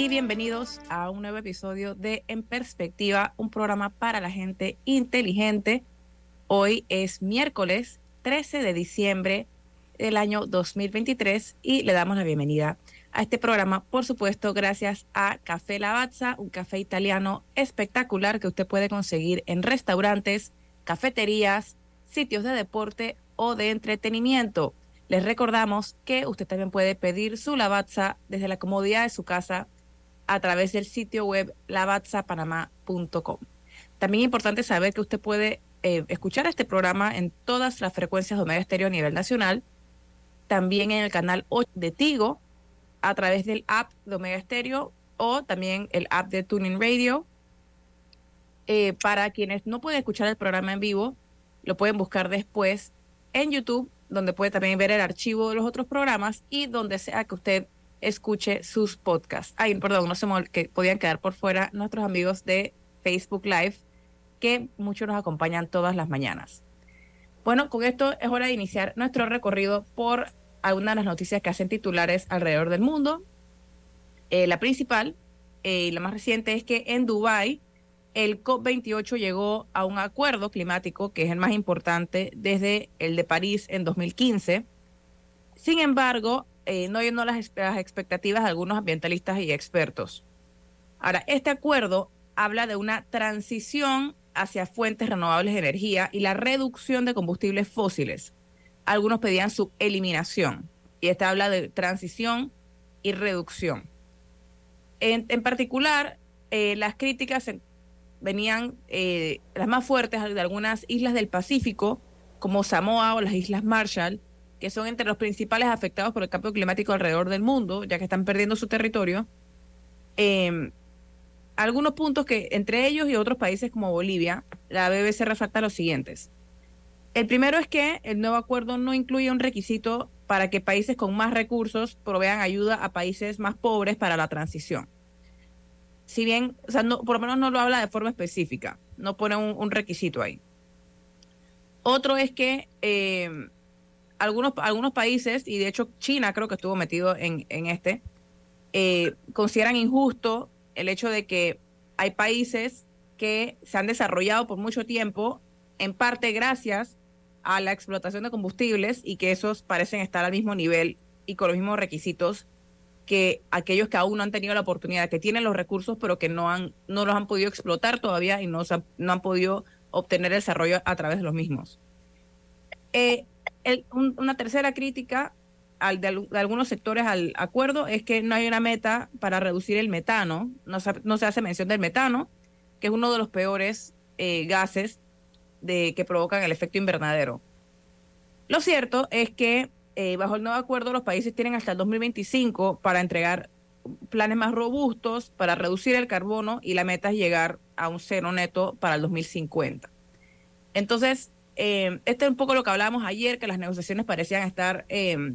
Y bienvenidos a un nuevo episodio de En Perspectiva, un programa para la gente inteligente. Hoy es miércoles 13 de diciembre del año 2023 y le damos la bienvenida a este programa, por supuesto, gracias a Café Lavazza, un café italiano espectacular que usted puede conseguir en restaurantes, cafeterías, sitios de deporte o de entretenimiento. Les recordamos que usted también puede pedir su lavazza desde la comodidad de su casa a través del sitio web lavazzapanamá.com. También es importante saber que usted puede eh, escuchar este programa en todas las frecuencias de Omega Estéreo a nivel nacional, también en el canal 8 de Tigo, a través del app de Omega Estéreo o también el app de Tuning Radio. Eh, para quienes no pueden escuchar el programa en vivo, lo pueden buscar después en YouTube donde puede también ver el archivo de los otros programas y donde sea que usted escuche sus podcasts. Ay, perdón, no se que podían quedar por fuera nuestros amigos de Facebook Live, que muchos nos acompañan todas las mañanas. Bueno, con esto es hora de iniciar nuestro recorrido por algunas de las noticias que hacen titulares alrededor del mundo. Eh, la principal eh, y la más reciente es que en Dubái el COP28 llegó a un acuerdo climático que es el más importante desde el de París en 2015. Sin embargo, eh, no llenó las, las expectativas de algunos ambientalistas y expertos. Ahora, este acuerdo habla de una transición hacia fuentes renovables de energía y la reducción de combustibles fósiles. Algunos pedían su eliminación y este habla de transición y reducción. En, particular, eh, las críticas venían eh, las más fuertes de algunas islas del Pacífico, como Samoa o las Islas Marshall, que son entre los principales afectados por el cambio climático alrededor del mundo, ya que están perdiendo su territorio. Em, algunos puntos que entre ellos y otros países como Bolivia, la BBC resalta los siguientes. El primero es que el nuevo acuerdo no incluye un requisito para que países con más recursos provean ayuda a países más pobres para la transición si bien, o sea, no, por lo menos no lo habla de forma específica, no pone un, requisito ahí. Otro es que eh, algunos, algunos países, y de hecho China creo que estuvo metido en, este, eh, consideran injusto el hecho de que hay países que se han desarrollado por mucho tiempo, en parte gracias a la explotación de combustibles y que esos parecen estar al mismo nivel y con los mismos requisitos que aquellos que aún no han tenido la oportunidad, que tienen los recursos, pero que no, han, no los han podido explotar todavía y no, no han podido obtener desarrollo a través de los mismos. Eh, una tercera crítica al, de, algunos sectores al acuerdo es que no hay una meta para reducir el metano, no se, hace mención del metano, que es uno de los peores eh, gases de, que provocan el efecto invernadero. Lo cierto es que eh, bajo el nuevo acuerdo, los países tienen hasta el 2025 para entregar planes más robustos para reducir el carbono y la meta es llegar a un cero neto para el 2050. Entonces, eh, este es un poco lo que hablábamos ayer, que las negociaciones parecían estar eh,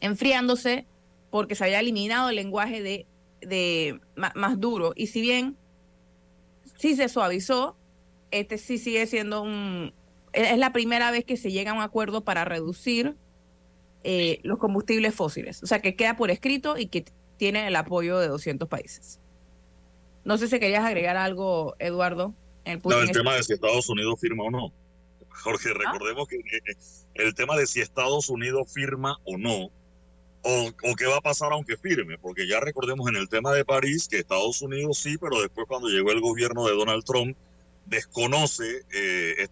enfriándose porque se había eliminado el lenguaje de, de más, duro. Y si bien sí se suavizó, este sí sigue siendo un... Es la primera vez que se llega a un acuerdo para reducir eh, los combustibles fósiles. O sea, que queda por escrito y que tiene el apoyo de 200 países. No sé si querías agregar algo, Eduardo. En el, el tema de si Estados Unidos firma o no. Jorge, ¿Ah? recordemos que el tema de si Estados Unidos firma o no o, qué va a pasar aunque firme, porque ya recordemos en el tema de París que Estados Unidos sí, pero después cuando llegó el gobierno de Donald Trump desconoce. Eh,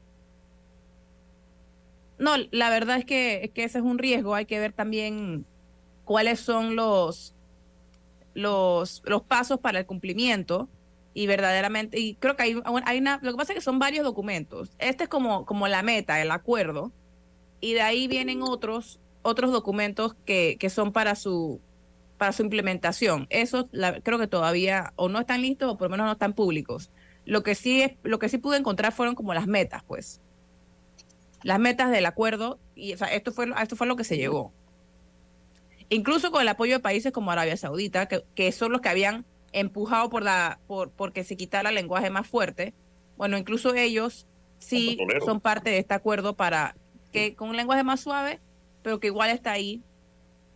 no, la verdad es que, que ese es un riesgo. Hay que ver también cuáles son los, los, los pasos para el cumplimiento y verdaderamente, y creo que hay, hay una, lo que pasa es que son varios documentos. Este es como, como la meta, el acuerdo, y de ahí vienen otros, otros documentos que, que son para su, para su implementación. Esos creo que todavía o no están listos o por lo menos no están públicos. Lo que sí es, lo que sí pude encontrar fueron como las metas, pues. Las metas del acuerdo, y esto fue, esto fue lo que se llegó. Incluso con el apoyo de países como Arabia Saudita, que, que son los que habían empujado por la, por, porque se quitara el lenguaje más fuerte. Bueno, incluso ellos sí son parte de este acuerdo para que con un lenguaje más suave, pero que igual está ahí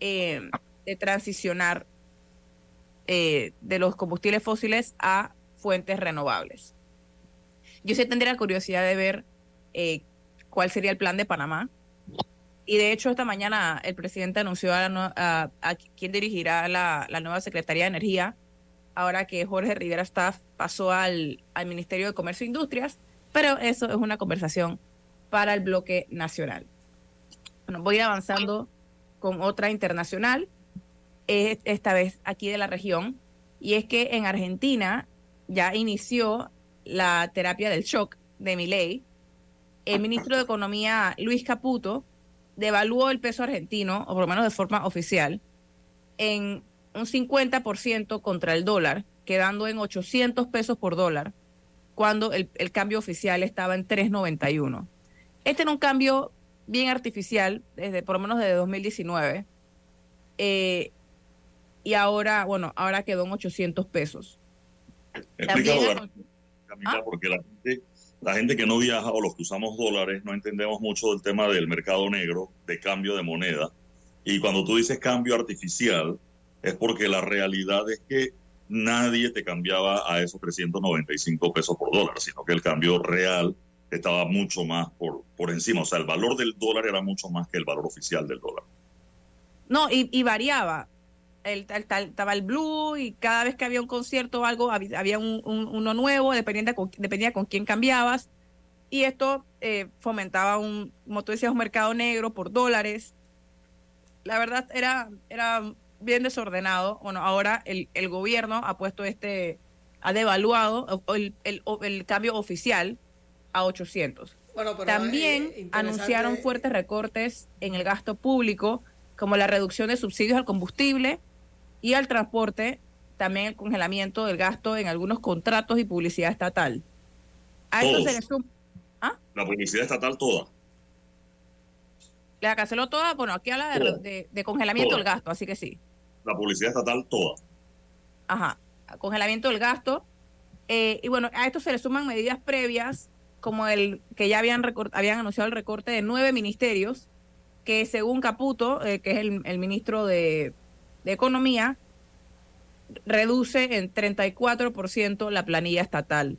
eh, de transicionar eh, de los combustibles fósiles a fuentes renovables. Yo sí tendría curiosidad de ver eh, cuál sería el plan de Panamá. Y de hecho, esta mañana el presidente anunció a, a, quién dirigirá la, la, nueva Secretaría de Energía, ahora que Jorge Rivera Staff pasó al, al Ministerio de Comercio e Industrias, pero eso es una conversación para el bloque nacional. Bueno, voy avanzando con otra internacional, esta vez aquí de la región, y es que en Argentina ya inició la terapia del shock de Milei. El ministro de Economía, Luis Caputo, devaluó el peso argentino, o por lo menos de forma oficial, en un 50% contra el dólar, quedando en 800 pesos por dólar, cuando el, cambio oficial estaba en 391. Este era un cambio bien artificial, desde por lo menos desde 2019. Eh, y ahora, bueno, ahora quedó en 800 pesos. Explica ¿Ah? porque la gente, la gente que no viaja o los que usamos dólares no entendemos mucho del tema del mercado negro, de cambio de moneda. Y cuando tú dices cambio artificial, es porque la realidad es que nadie te cambiaba a esos 395 pesos por dólar, sino que el cambio real estaba mucho más por, por encima. O sea, el valor del dólar era mucho más que el valor oficial del dólar. No, y, y variaba el, estaba el blue y cada vez que había un concierto o algo había un, uno nuevo, dependía con, dependía con quién cambiabas. Y esto eh, fomentaba un, como tú decías, un mercado negro por dólares. La verdad era, era bien desordenado. Bueno, ahora el, el gobierno ha puesto este, ha devaluado el, el, el cambio oficial a 800. Bueno, También anunciaron fuertes recortes en el gasto público, como la reducción de subsidios al combustible y al transporte, también el congelamiento del gasto en algunos contratos y publicidad estatal. A esto se le suma. ¿Ah? La publicidad estatal toda. La canceló toda, bueno, aquí habla de, de, congelamiento del gasto, así que sí. La publicidad estatal toda. Ajá, congelamiento del gasto. Eh, y bueno, a esto se le suman medidas previas, como el que ya habían, habían anunciado el recorte de nueve ministerios, que según Caputo, eh, que es el, el ministro de de Economía reduce en 34% la planilla estatal.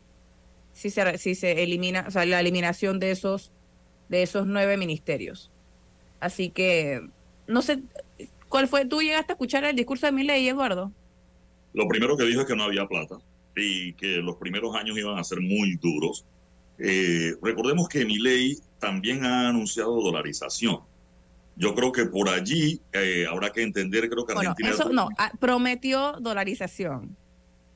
Si se, si se elimina, o sea, la eliminación de esos, de esos nueve ministerios. Así que, no sé, ¿cuál fue? ¿Tú llegaste a escuchar el discurso de Milei, Eduardo? Lo primero que dijo es que no había plata y que los primeros años iban a ser muy duros. Eh, recordemos que Milei también ha anunciado dolarización. Yo creo que por allí eh, habrá que entender, creo que Argentina... eso no, ah, prometió dolarización.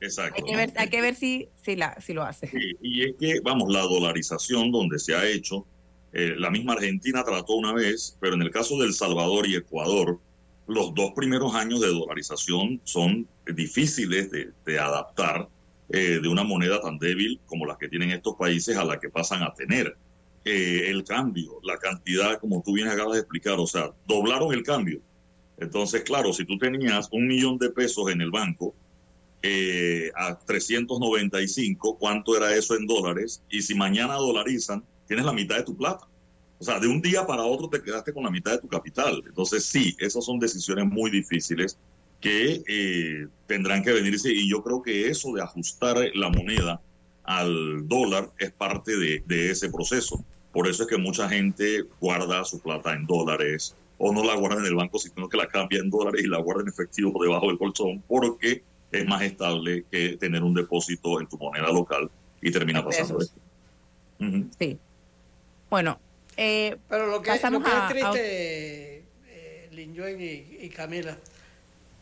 Exacto. Hay que ver, hay que ver si, si, la, si lo hace. y es que, vamos, la dolarización donde se ha hecho, eh, la misma Argentina trató una vez, pero en el caso de El Salvador y Ecuador, los dos primeros años de dolarización son difíciles de, adaptar eh, de una moneda tan débil como las que tienen estos países a la que pasan a tener. Eh, el cambio, la cantidad, como tú bien acabas de explicar, o sea, doblaron el cambio. Entonces, claro, si tú tenías un millón de pesos en el banco eh, a 395, ¿cuánto era eso en dólares? Y si mañana dolarizan, tienes la mitad de tu plata. O sea, de un día para otro te quedaste con la mitad de tu capital. Entonces, sí, esas son decisiones muy difíciles que eh, tendrán que venirse y yo creo que eso de ajustar la moneda al dólar es parte de, de ese proceso. Por eso es que mucha gente guarda su plata en dólares o no la guarda en el banco, sino que la cambia en dólares y la guarda en efectivo debajo del colchón, porque es más estable que tener un depósito en tu moneda local y termina pasando esto. Sí. Bueno, eh, pero lo que, es triste, eh, y, Camila,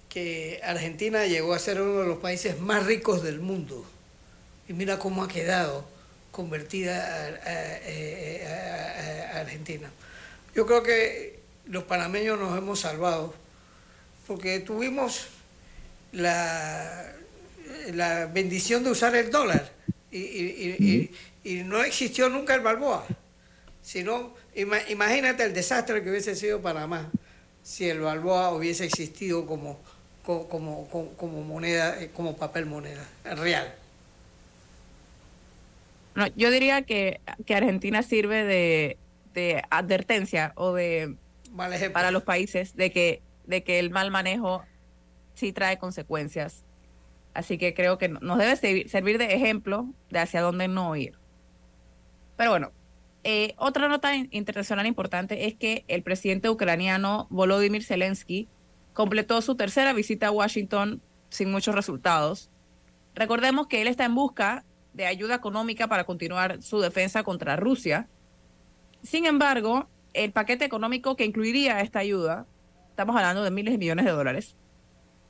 que Argentina llegó a ser uno de los países más ricos del mundo. Y mira cómo ha quedado convertida a Argentina. Yo creo que los panameños nos hemos salvado porque tuvimos la, la bendición de usar el dólar y, no existió nunca el Balboa. Sino, imagínate el desastre que hubiese sido Panamá si el Balboa hubiese existido como, como, como, moneda, como papel moneda real. No, yo diría que, que Argentina sirve de, de advertencia o de para los países de que, de que el mal manejo sí trae consecuencias. Así que creo que nos debe servir de ejemplo de hacia dónde no ir. Pero bueno, eh, otra nota internacional importante es que el presidente ucraniano Volodymyr Zelensky completó su tercera visita a Washington sin muchos resultados. Recordemos que él está en busca de ayuda económica para continuar su defensa contra Rusia. Sin embargo, el paquete económico que incluiría esta ayuda, estamos hablando de miles de millones de dólares,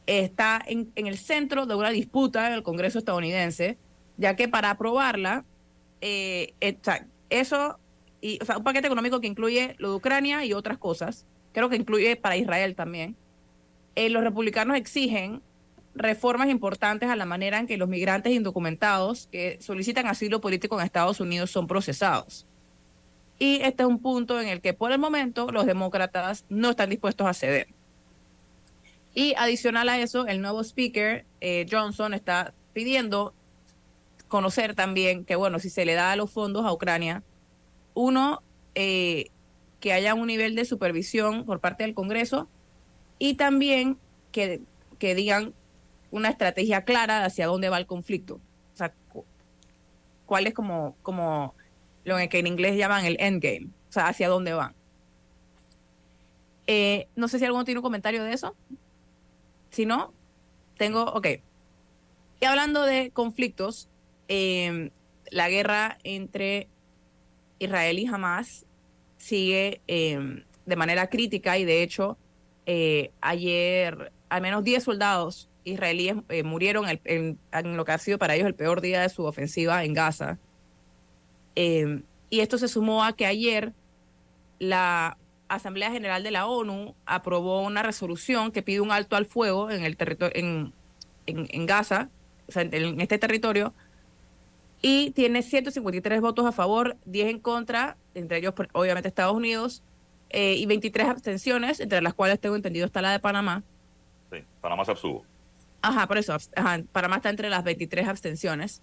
está en, el centro de una disputa en el Congreso estadounidense, ya que para aprobarla, eh, eso, y, o sea, un paquete económico que incluye lo de Ucrania y otras cosas, creo que incluye para Israel también, eh, los republicanos exigen reformas importantes a la manera en que los migrantes indocumentados que solicitan asilo político en Estados Unidos son procesados. Y este es un punto en el que por el momento los demócratas no están dispuestos a ceder. Y adicional a eso, el nuevo speaker, eh, Johnson, está pidiendo conocer también que, bueno, si se le da los fondos a Ucrania, uno, eh, que haya un nivel de supervisión por parte del Congreso y también que, que digan una estrategia clara hacia dónde va el conflicto. O sea, cuál es como, como lo que en inglés llaman el endgame, o sea, hacia dónde van. Eh, no sé si alguno tiene un comentario de eso. Si no, tengo, ok. Y hablando de conflictos, em, la guerra entre Israel y Hamas sigue em, de manera crítica y de hecho eh, ayer al menos 10 soldados israelíes eh, murieron en, lo que ha sido para ellos el peor día de su ofensiva en Gaza. Em, y esto se sumó a que ayer la Asamblea General de la ONU aprobó una resolución que pide un alto al fuego en el territorio en, en, Gaza, o sea, en, este territorio, y tiene 153 votos a favor, 10 en contra, entre ellos obviamente Estados Unidos, eh, y 23 abstenciones, entre las cuales tengo entendido está la de Panamá. Sí, Panamá se abstuvo. Ajá, por eso, Panamá está entre las 23 abstenciones.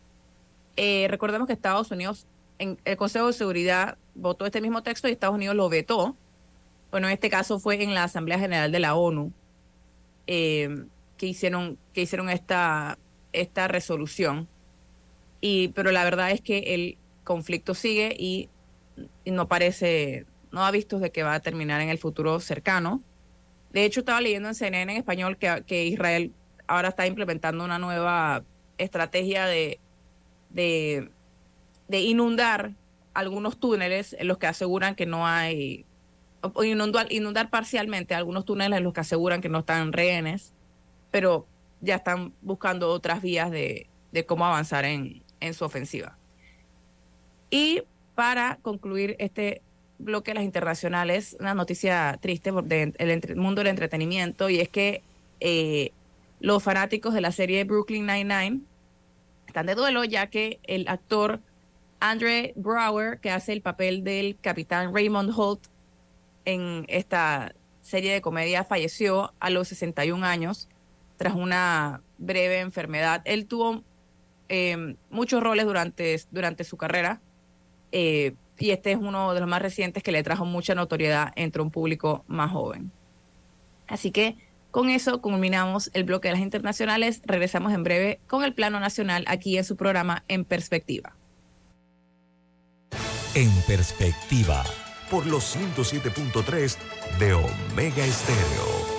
Eh, recordemos que Estados Unidos, en el Consejo de Seguridad votó este mismo texto y Estados Unidos lo vetó. Bueno, en este caso fue en la Asamblea General de la ONU eh, que hicieron, que hicieron esta, esta resolución. Y, pero la verdad es que el conflicto sigue y, no parece, no ha visto de que va a terminar en el futuro cercano. De hecho, estaba leyendo en CNN en español que, que Israel ahora está implementando una nueva estrategia de, de, inundar algunos túneles en los que aseguran que no hay, inundar, inundar parcialmente algunos túneles en los que aseguran que no están rehenes, pero ya están buscando otras vías de, cómo avanzar en, en su ofensiva. Y para concluir este bloque de las internacionales, una noticia triste del mundo del entretenimiento, y es que eh, los fanáticos de la serie Brooklyn Nine-Nine están de duelo ya que el actor Andre Brower, que hace el papel del capitán Raymond Holt en esta serie de comedia, falleció a los 61 años tras una breve enfermedad. Él tuvo eh, muchos roles durante, durante su carrera eh, y este es uno de los más recientes que le trajo mucha notoriedad entre un público más joven. Así que con eso culminamos el bloque de las internacionales. Regresamos en breve con el plano nacional aquí en su programa En Perspectiva. En Perspectiva, por los 107.3 de Omega Estéreo.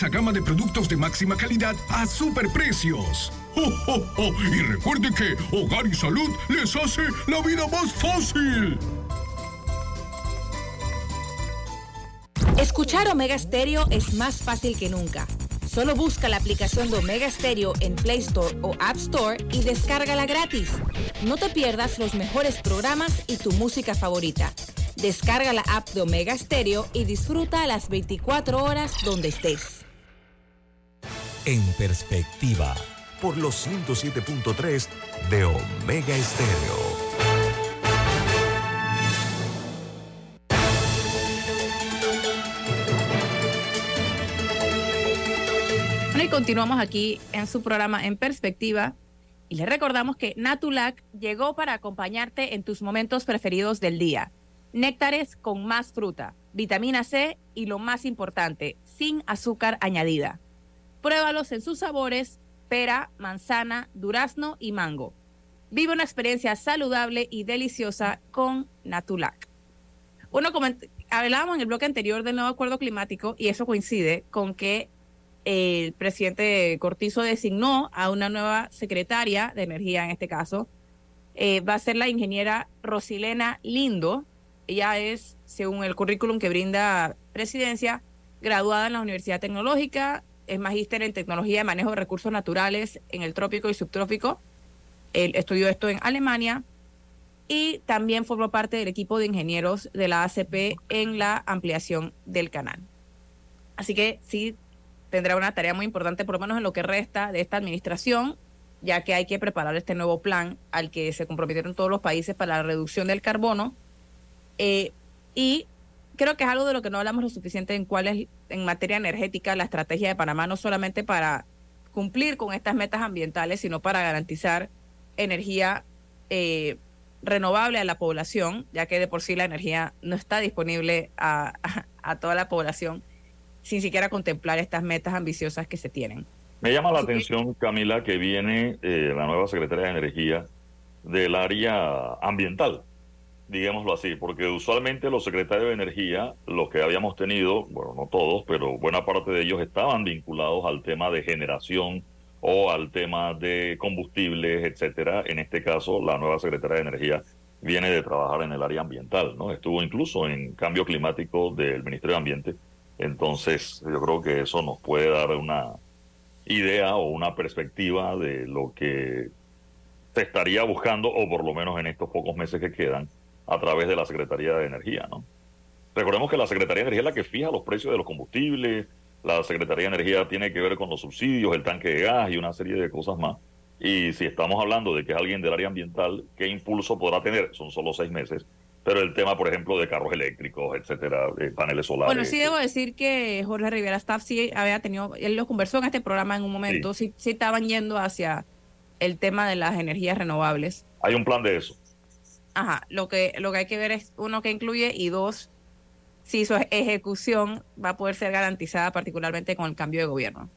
gama de productos de máxima calidad a superprecios. ¡Oh, Y recuerde que Hogar y Salud les hace la vida más fácil. Escuchar Omega Stereo es más fácil que nunca. Solo busca la aplicación de Omega Stereo en Play Store o App Store y descárgala gratis. No te pierdas los mejores programas y tu música favorita. Descarga la app de Omega Stereo y disfruta las 24 horas donde estés. En perspectiva, por los 107.3 de Omega Estéreo. Bueno, y continuamos aquí en su programa En Perspectiva. Y le recordamos que Natulac llegó para acompañarte en tus momentos preferidos del día. Néctares con más fruta, vitamina C y lo más importante, sin azúcar añadida. Pruébalos en sus sabores pera, manzana, durazno y mango. Vive una experiencia saludable y deliciosa con Natulac. Uno hablábamos en el bloque anterior del nuevo acuerdo climático y eso coincide con que el presidente Cortizo designó a una nueva secretaria de energía, en este caso, eh, va a ser la ingeniera Rosilena Lindo. Ella es, según el currículum que brinda presidencia, graduada en la Universidad Tecnológica, es magíster en tecnología de manejo de recursos naturales en el trópico y subtrópico. Él estudió esto en Alemania y también formó parte del equipo de ingenieros de la ACP en la ampliación del canal. Así que sí tendrá una tarea muy importante, por lo menos en lo que resta de esta administración, ya que hay que preparar este nuevo plan al que se comprometieron todos los países para la reducción del carbono. Eh, y creo que es algo de lo que no hablamos lo suficiente en cuál es en materia energética la estrategia de Panamá, no solamente para cumplir con estas metas ambientales, sino para garantizar energía eh, renovable a la población, ya que de por sí la energía no está disponible a, toda la población, sin siquiera contemplar estas metas ambiciosas que se tienen. Me llama la atención, Camila, que viene eh, la nueva secretaria de Energía del área ambiental digámoslo así, porque usualmente los secretarios de energía, los que habíamos tenido, bueno, no todos, pero buena parte de ellos estaban vinculados al tema de generación o al tema de combustibles, etcétera. En este caso, la nueva secretaria de energía viene de trabajar en el área ambiental, ¿no? Estuvo incluso en cambio climático del Ministerio de Ambiente. Entonces, yo creo que eso nos puede dar una idea o una perspectiva de lo que se estaría buscando, o por lo menos en estos pocos meses que quedan, a través de la Secretaría de Energía, ¿no? Recordemos que la Secretaría de Energía es la que fija los precios de los combustibles, la Secretaría de Energía tiene que ver con los subsidios, el tanque de gas y una serie de cosas más. Y si estamos hablando de que es alguien del área ambiental, ¿qué impulso podrá tener? Son solo seis meses. Pero el tema, por ejemplo, de carros eléctricos, etcétera, paneles solares. Bueno, sí debo decir que Jorge Rivera Staff sí había tenido, él lo conversó en este programa en un momento, sí, sí estaban yendo hacia el tema de las energías renovables. Hay un plan de eso. Ajá, lo que, lo que hay que ver es, uno, que incluye y dos, si su ejecución va a poder ser garantizada particularmente con el cambio de gobierno.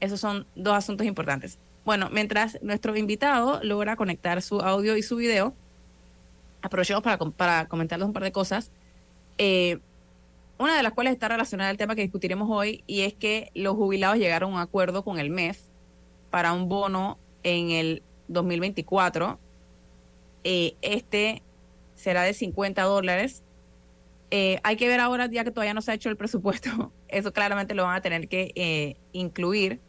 Esos son dos asuntos importantes. Bueno, mientras nuestro invitado logra conectar su audio y su video, aprovechemos para, para comentarles un par de cosas. Eh, una de las cuales está relacionada al tema que discutiremos hoy y es que los jubilados llegaron a un acuerdo con el MEF para un bono en el 2024 eh, este será de 50 dólares. Eh, hay que ver ahora, ya que todavía no se ha hecho el presupuesto, eso claramente lo van a tener que eh, incluir,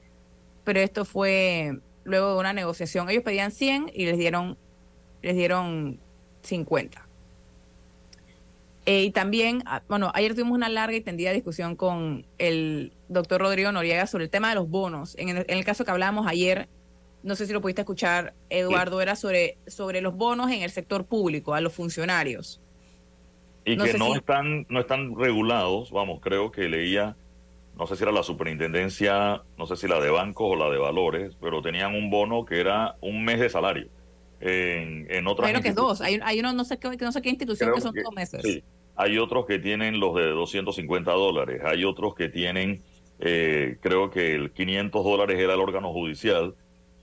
pero esto fue luego de una negociación. Ellos pedían 100 y les dieron, les dieron 50. y también, ah, bueno, ayer tuvimos una larga y tendida discusión con el doctor Rodrigo Noriega sobre el tema de los bonos. En el, en el caso que hablábamos ayer, no sé si lo pudiste escuchar, Eduardo, era sobre, sobre los bonos en el sector público, a los funcionarios. Y que no, están, no están regulados, vamos, creo que leía, no sé si era la superintendencia, no sé si la de bancos o la de valores, pero tenían un bono que era un mes de salario. En, en otras Creo que dos, hay, hay uno, no sé qué, no sé qué institución que son dos meses. Sí, hay otros que tienen los de 250 dólares, hay otros que tienen, eh, creo que el 500 dólares era el órgano judicial,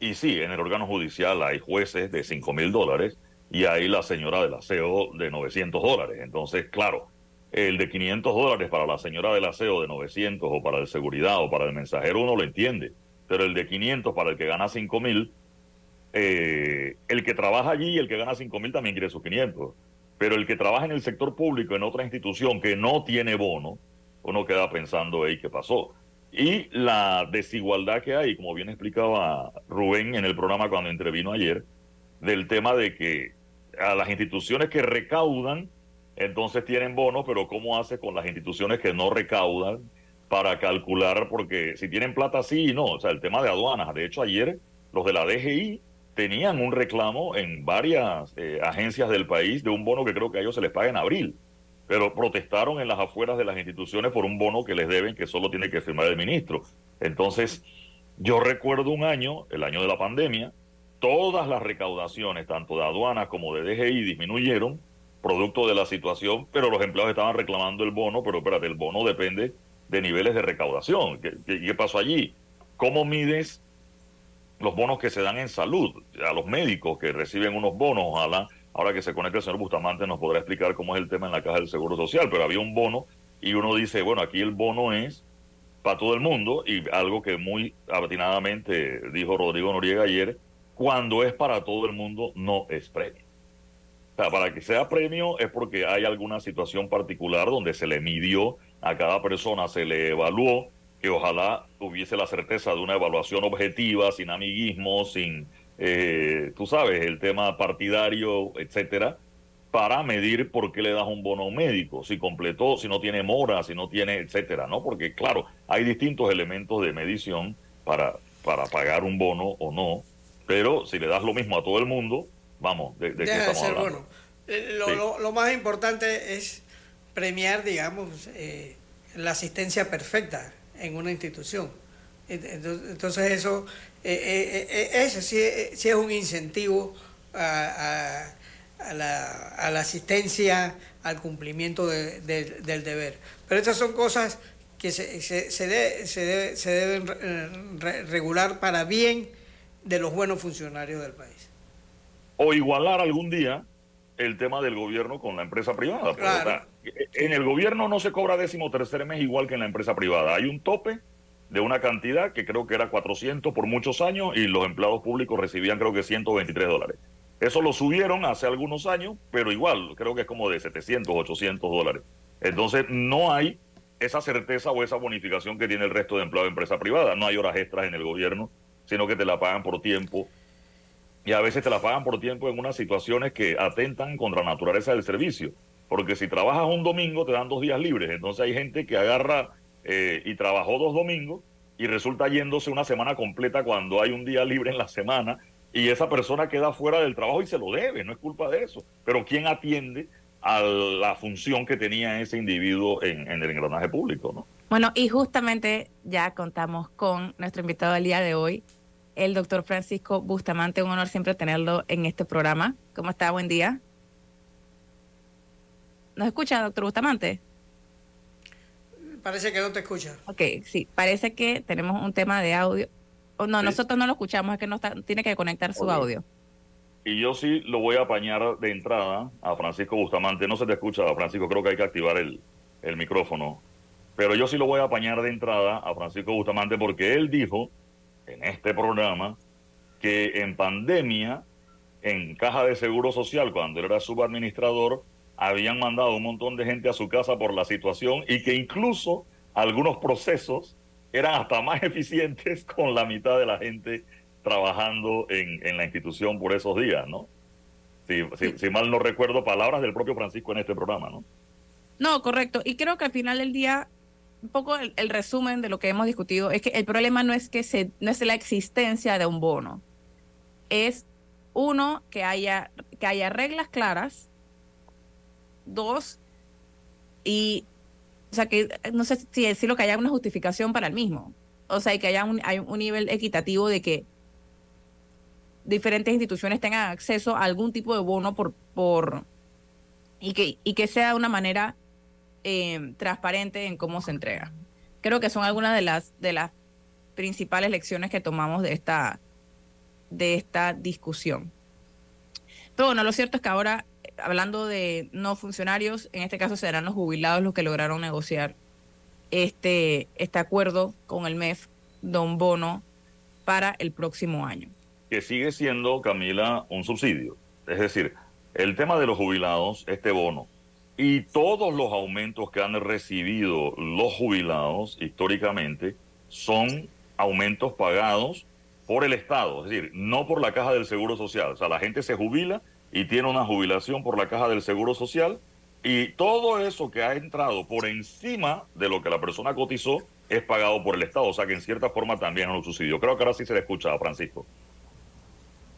y sí, en el órgano judicial hay jueces de 5 mil dólares y hay la señora del aseo de 900 dólares. Entonces, claro, el de 500 dólares para la señora del aseo de 900 o para el seguridad o para el mensajero uno lo entiende, pero el de 500 para el que gana 5 mil, eh, el que trabaja allí y el que gana 5 mil también quiere sus 500. Pero el que trabaja en el sector público, en otra institución que no tiene bono, uno queda pensando, hey, ¿qué pasó? Y la desigualdad que hay, como bien explicaba Rubén en el programa cuando intervino ayer, del tema de que a las instituciones que recaudan, entonces tienen bonos, pero ¿cómo hace con las instituciones que no recaudan para calcular? Porque si tienen plata, sí y no. O sea, el tema de aduanas. De hecho, ayer los de la DGI tenían un reclamo en varias eh, agencias del país de un bono que creo que a ellos se les paga en abril, pero protestaron en las afueras de las instituciones por un bono que les deben que solo tiene que firmar el ministro. Entonces, yo recuerdo un año, el año de la pandemia, todas las recaudaciones, tanto de aduanas como de DGI, disminuyeron producto de la situación, pero los empleados estaban reclamando el bono, pero espérate, el bono depende de niveles de recaudación. ¿Qué, qué pasó allí? ¿Cómo mides los bonos que se dan en salud, a los médicos que reciben unos bonos, ojalá, ahora que se conecte el señor Bustamante nos podrá explicar cómo es el tema en la caja del Seguro Social, pero había un bono y uno dice, bueno, aquí el bono es para todo el mundo y algo que muy atinadamente dijo Rodrigo Noriega ayer, cuando es para todo el mundo no es premio. O sea, para que sea premio es porque hay alguna situación particular donde se le midió a cada persona, se le evaluó que ojalá tuviese la certeza de una evaluación objetiva, sin amiguismo, sin, eh, tú sabes, el tema partidario, etcétera, para medir por qué le das un bono médico, si completó, si no tiene mora, si no tiene, etcétera, ¿no? Porque, claro, hay distintos elementos de medición para, para pagar un bono o no, pero si le das lo mismo a todo el mundo, vamos, ¿de, qué estamos hablando? Bueno. Eh, lo, más importante es premiar, digamos, eh, la asistencia perfecta en una institución. Entonces eso, eh, eh, eh, ese sí, es un incentivo a, la, asistencia, al cumplimiento del deber. Pero estas son cosas que se, se, se, deben regular para bien de los buenos funcionarios del país. O igualar algún día el tema del gobierno con la empresa privada. Claro. En el gobierno no se cobra décimo tercer mes igual que en la empresa privada. Hay un tope de una cantidad que creo que era 400 por muchos años y los empleados públicos recibían creo que 123 dólares. Eso lo subieron hace algunos años, pero igual creo que es como de 700, 800 dólares. Entonces no hay esa certeza o esa bonificación que tiene el resto de empleados de empresa privada. No hay horas extras en el gobierno, sino que te la pagan por tiempo. Y a veces te la pagan por tiempo en unas situaciones que atentan contra la naturaleza del servicio porque si trabajas un domingo te dan dos días libres. Entonces hay gente que agarra eh, y trabajó dos domingos y resulta yéndose una semana completa cuando hay un día libre en la semana y esa persona queda fuera del trabajo y se lo debe, no es culpa de eso. Pero ¿quién atiende a la función que tenía ese individuo en, en el engranaje público? ¿no? Bueno, y justamente ya contamos con nuestro invitado del día de hoy, el doctor Francisco Bustamante. Un honor siempre tenerlo en este programa. ¿Cómo está? Buen día. ¿Nos escucha, doctor Bustamante? Parece que no te escucha. Ok, sí, parece que tenemos un tema de audio. Oh, no, nosotros no lo escuchamos, es que no tiene que conectar su audio. Y yo sí lo voy a apañar de entrada a Francisco Bustamante. No se te escucha, Francisco, creo que hay que activar el, el micrófono. Pero yo sí lo voy a apañar de entrada a Francisco Bustamante porque él dijo en este programa que en pandemia, en Caja de Seguro Social, cuando él era subadministrador, habían mandado un montón de gente a su casa por la situación y que incluso algunos procesos eran hasta más eficientes con la mitad de la gente trabajando en, en la institución por esos días, ¿no? Si, mal no recuerdo, palabras del propio Francisco en este programa, ¿no? No, correcto. Y creo que al final del día, un poco el, resumen de lo que hemos discutido es que el problema no es que se, no es la existencia de un bono, es uno, que haya, que haya reglas claras, dos, y, o sea, que no sé si decirlo que haya una justificación para el mismo. O sea, que haya un, hay un nivel equitativo de que diferentes instituciones tengan acceso a algún tipo de bono por, por y que, y que sea de una manera eh, transparente en cómo se entrega. Creo que son algunas de las, de las principales lecciones que tomamos de esta, de esta discusión. Pero bueno, lo cierto es que ahora, hablando de no funcionarios, en este caso serán los jubilados los que lograron negociar este, este acuerdo con el MEF, Don Bono, para el próximo año. Que sigue siendo, Camila, un subsidio. Es decir, el tema de los jubilados, este bono, y todos los aumentos que han recibido los jubilados históricamente son aumentos pagados por el Estado, es decir, no por la caja del Seguro Social. O sea, la gente se jubila y tiene una jubilación por la caja del Seguro Social y todo eso que ha entrado por encima de lo que la persona cotizó es pagado por el Estado. O sea, que en cierta forma también es un subsidio. Creo que ahora sí se le escucha a Francisco.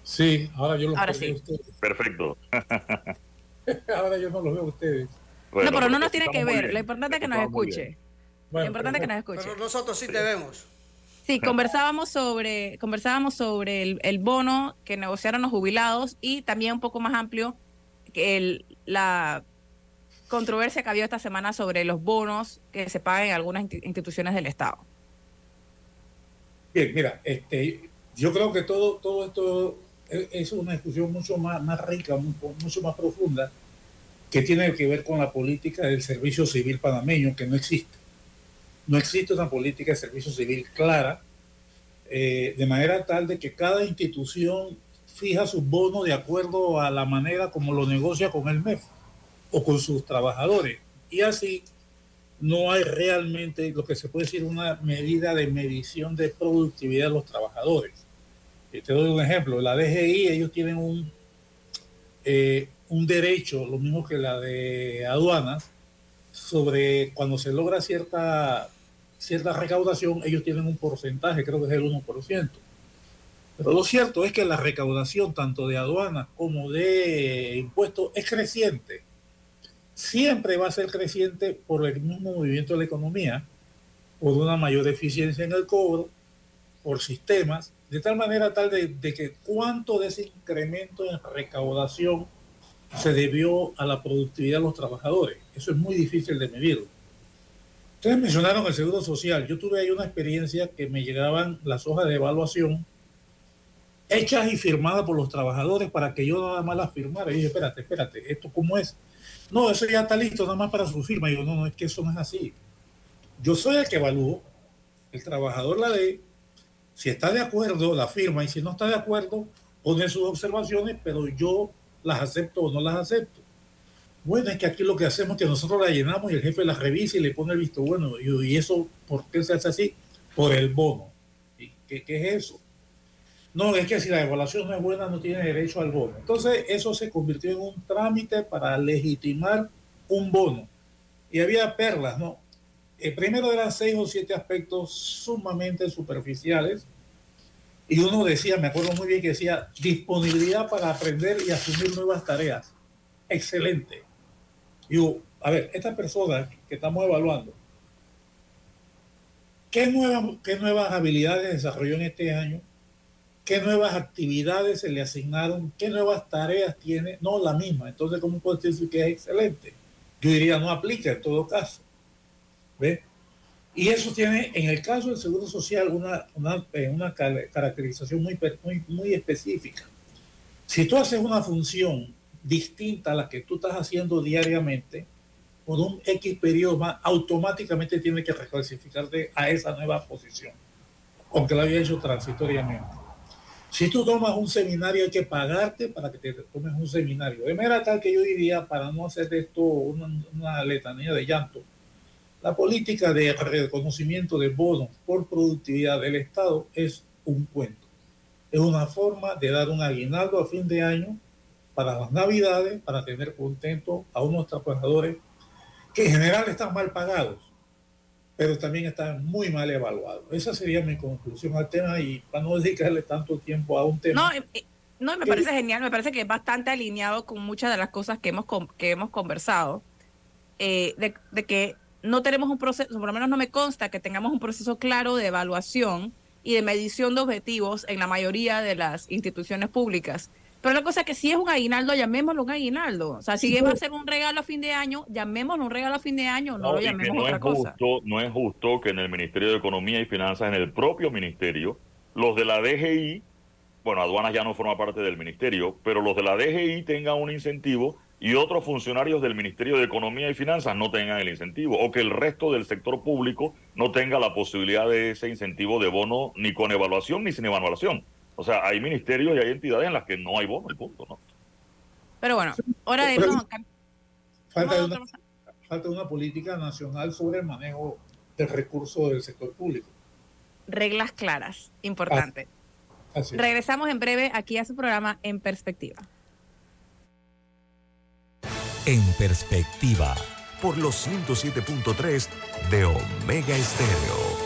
Sí, ahora yo los ahora veo sí. ustedes. Perfecto. ahora yo no los veo a ustedes. Bueno, no, pero no nos tiene que ver. Lo importante es que nos escuche. Lo importante es que nos escuche. Pero nosotros sí te vemos. Sí, conversábamos sobre, conversábamos sobre el, el bono que negociaron los jubilados y también un poco más amplio que el, la controversia que había esta semana sobre los bonos que se pagan en algunas insti- instituciones del Estado. Bien, mira, este, yo creo que todo, todo esto es, es una discusión mucho más, más rica, mucho, mucho más profunda, que tiene que ver con la política del servicio civil panameño, que no existe. No existe una política de servicio civil clara, eh, de manera tal de que cada institución fija sus bonos de acuerdo a la manera como lo negocia con el MEF o con sus trabajadores. Y así no hay realmente lo que se puede decir una medida de medición de productividad de los trabajadores. Y te doy un ejemplo, la DGI, ellos tienen un, eh, un derecho, lo mismo que la de aduanas, sobre cuando se logra cierta, cierta recaudación, ellos tienen un porcentaje, creo que es el 1%. Pero lo cierto es que la recaudación tanto de aduanas como de impuestos es creciente siempre va a ser creciente por el mismo movimiento de la economía, por una mayor eficiencia en el cobro, por sistemas, de tal manera tal de, de que cuánto de ese incremento en recaudación se debió a la productividad de los trabajadores. Eso es muy difícil de medir. Ustedes mencionaron el seguro social. Yo tuve ahí una experiencia que me llegaban las hojas de evaluación hechas y firmadas por los trabajadores para que yo nada más las firmara. Y dije, espérate, espérate, ¿esto cómo es? No, eso ya está listo nada más para su firma. Y yo, no, no, es que eso no es así. Yo soy el que evalúo, el trabajador la lee, si está de acuerdo, la firma, y si no está de acuerdo, pone sus observaciones, pero yo las acepto o no las acepto. Bueno, es que aquí lo que hacemos es que nosotros la llenamos y el jefe la revisa y le pone el visto bueno. Y, y eso, ¿por qué se hace así? Por el bono. ¿Y qué, qué es eso? No, es que si la evaluación no es buena, no tiene derecho al bono. Entonces, eso se convirtió en un trámite para legitimar un bono. Y había perlas, ¿no? El primero eran seis o siete aspectos sumamente superficiales. Y uno decía, me acuerdo muy bien que decía, disponibilidad para aprender y asumir nuevas tareas. Excelente. Digo, a ver, esta persona que estamos evaluando, ¿qué nuevas, qué nuevas habilidades desarrolló en este año? ¿Qué nuevas actividades se le asignaron? ¿Qué nuevas tareas tiene? No, la misma. Entonces, ¿cómo puedo decir que es excelente? Yo diría, no aplica en todo caso. ¿Ve? Y eso tiene, en el caso del Seguro Social, una, una, una caracterización muy, muy, muy específica. Si tú haces una función distinta a la que tú estás haciendo diariamente, por un X periodo más, automáticamente tiene que reclasificarte a esa nueva posición, aunque la había hecho transitoriamente. Si tú tomas un seminario, hay que pagarte para que te tomes un seminario. De manera tal que yo diría, para no hacer de esto una, una letanía de llanto, la política de reconocimiento de bonos por productividad del Estado es un cuento. Es una forma de dar un aguinaldo a fin de año para las navidades, para tener contento a unos trabajadores que en general están mal pagados, pero también están muy mal evaluados. Esa sería mi conclusión al tema y para no dedicarle tanto tiempo a un tema. No, No, me parece genial, me parece que es bastante alineado con muchas de las cosas que hemos, que hemos conversado, eh, de, de, que no tenemos un proceso, por lo menos no me consta que tengamos un proceso claro de evaluación y de medición de objetivos en la mayoría de las instituciones públicas. Pero la cosa es que si es un aguinaldo, llamémoslo un aguinaldo. O sea, si va a ser un regalo a fin de año, llamémoslo un regalo a fin de año, no, lo llamemos no otra es cosa. Justo, no es justo que en el Ministerio de Economía y Finanzas, en el propio ministerio, los de la DGI, bueno, aduanas ya no forma parte del ministerio, pero los de la DGI tengan un incentivo y otros funcionarios del Ministerio de Economía y Finanzas no tengan el incentivo, o que el resto del sector público no tenga la posibilidad de ese incentivo de bono ni con evaluación ni sin evaluación. O sea, hay ministerios y hay entidades en las que no hay bono, y punto, ¿no? Pero bueno, hora de irnos. Falta, una, falta una política nacional sobre el manejo del recurso del sector público. Reglas claras, importante. Así Regresamos en breve aquí a su programa En Perspectiva. En Perspectiva. Por los 107.3 de Omega Estéreo.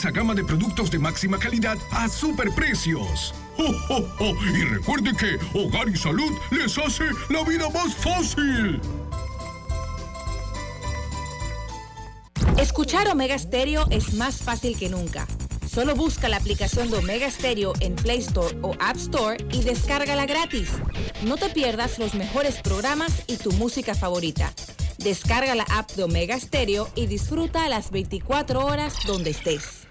gama de productos de máxima calidad a superprecios. ¡Oh, oh, oh! Y recuerde que Hogar y Salud les hace la vida más fácil. Escuchar Omega Stereo es más fácil que nunca. Solo busca la aplicación de Omega Stereo en Play Store o App Store y descárgala gratis. No te pierdas los mejores programas y tu música favorita. Descarga la app de Omega Stereo y disfruta las 24 horas donde estés.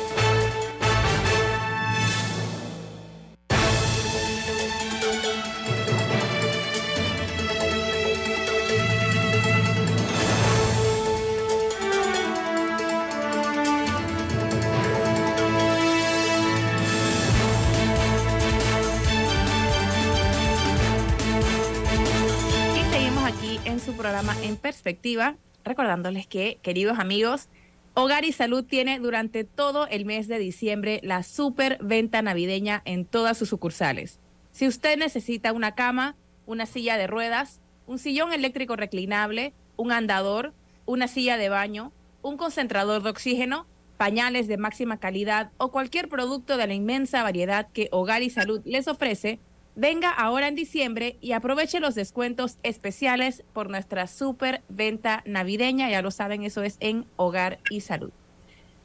Recordándoles que, queridos amigos, Hogar y Salud tiene durante todo el mes de diciembre la super venta navideña en todas sus sucursales. Si usted necesita una cama, una silla de ruedas, un sillón eléctrico reclinable, un andador, una silla de baño, un concentrador de oxígeno, pañales de máxima calidad o cualquier producto de la inmensa variedad que Hogar y Salud les ofrece, Venga ahora en diciembre y aproveche los descuentos especiales por nuestra super venta navideña. Ya lo saben, eso es en Hogar y Salud.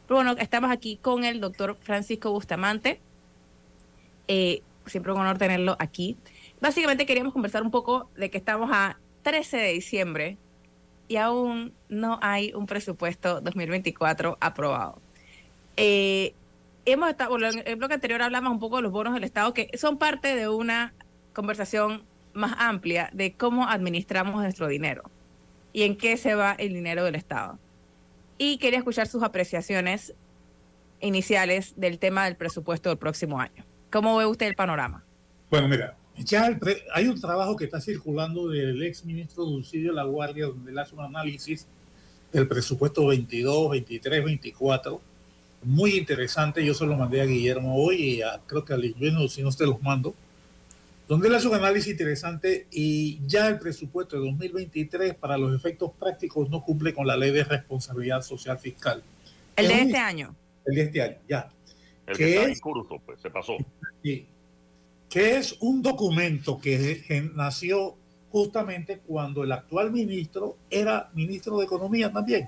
Bueno, estamos aquí con el doctor Francisco Bustamante. Eh, siempre un honor tenerlo aquí. Básicamente queríamos conversar un poco de que estamos a 13 de diciembre y aún no hay un presupuesto 2024 aprobado. Eh, hemos estado, en el bloque anterior hablamos un poco de los bonos del Estado, que son parte de una conversación más amplia de cómo administramos nuestro dinero y en qué se va el dinero del Estado. Y quería escuchar sus apreciaciones iniciales del tema del presupuesto del próximo año. ¿Cómo ve usted el panorama? Bueno, mira, ya hay un trabajo que está circulando del ex ministro Dulcidio La Guardia, donde él hace un análisis del presupuesto 22, 23, 24 muy interesante. Yo se lo mandé a Guillermo hoy y a, creo que a Luis si no te los mando, donde él hace un análisis interesante y ya el presupuesto de 2023 para los efectos prácticos no cumple con la ley de responsabilidad social fiscal. El de este año. El de este año, ya. El que, está en curso, pues se pasó. Sí. Que es un documento que nació justamente cuando el actual ministro era ministro de Economía también.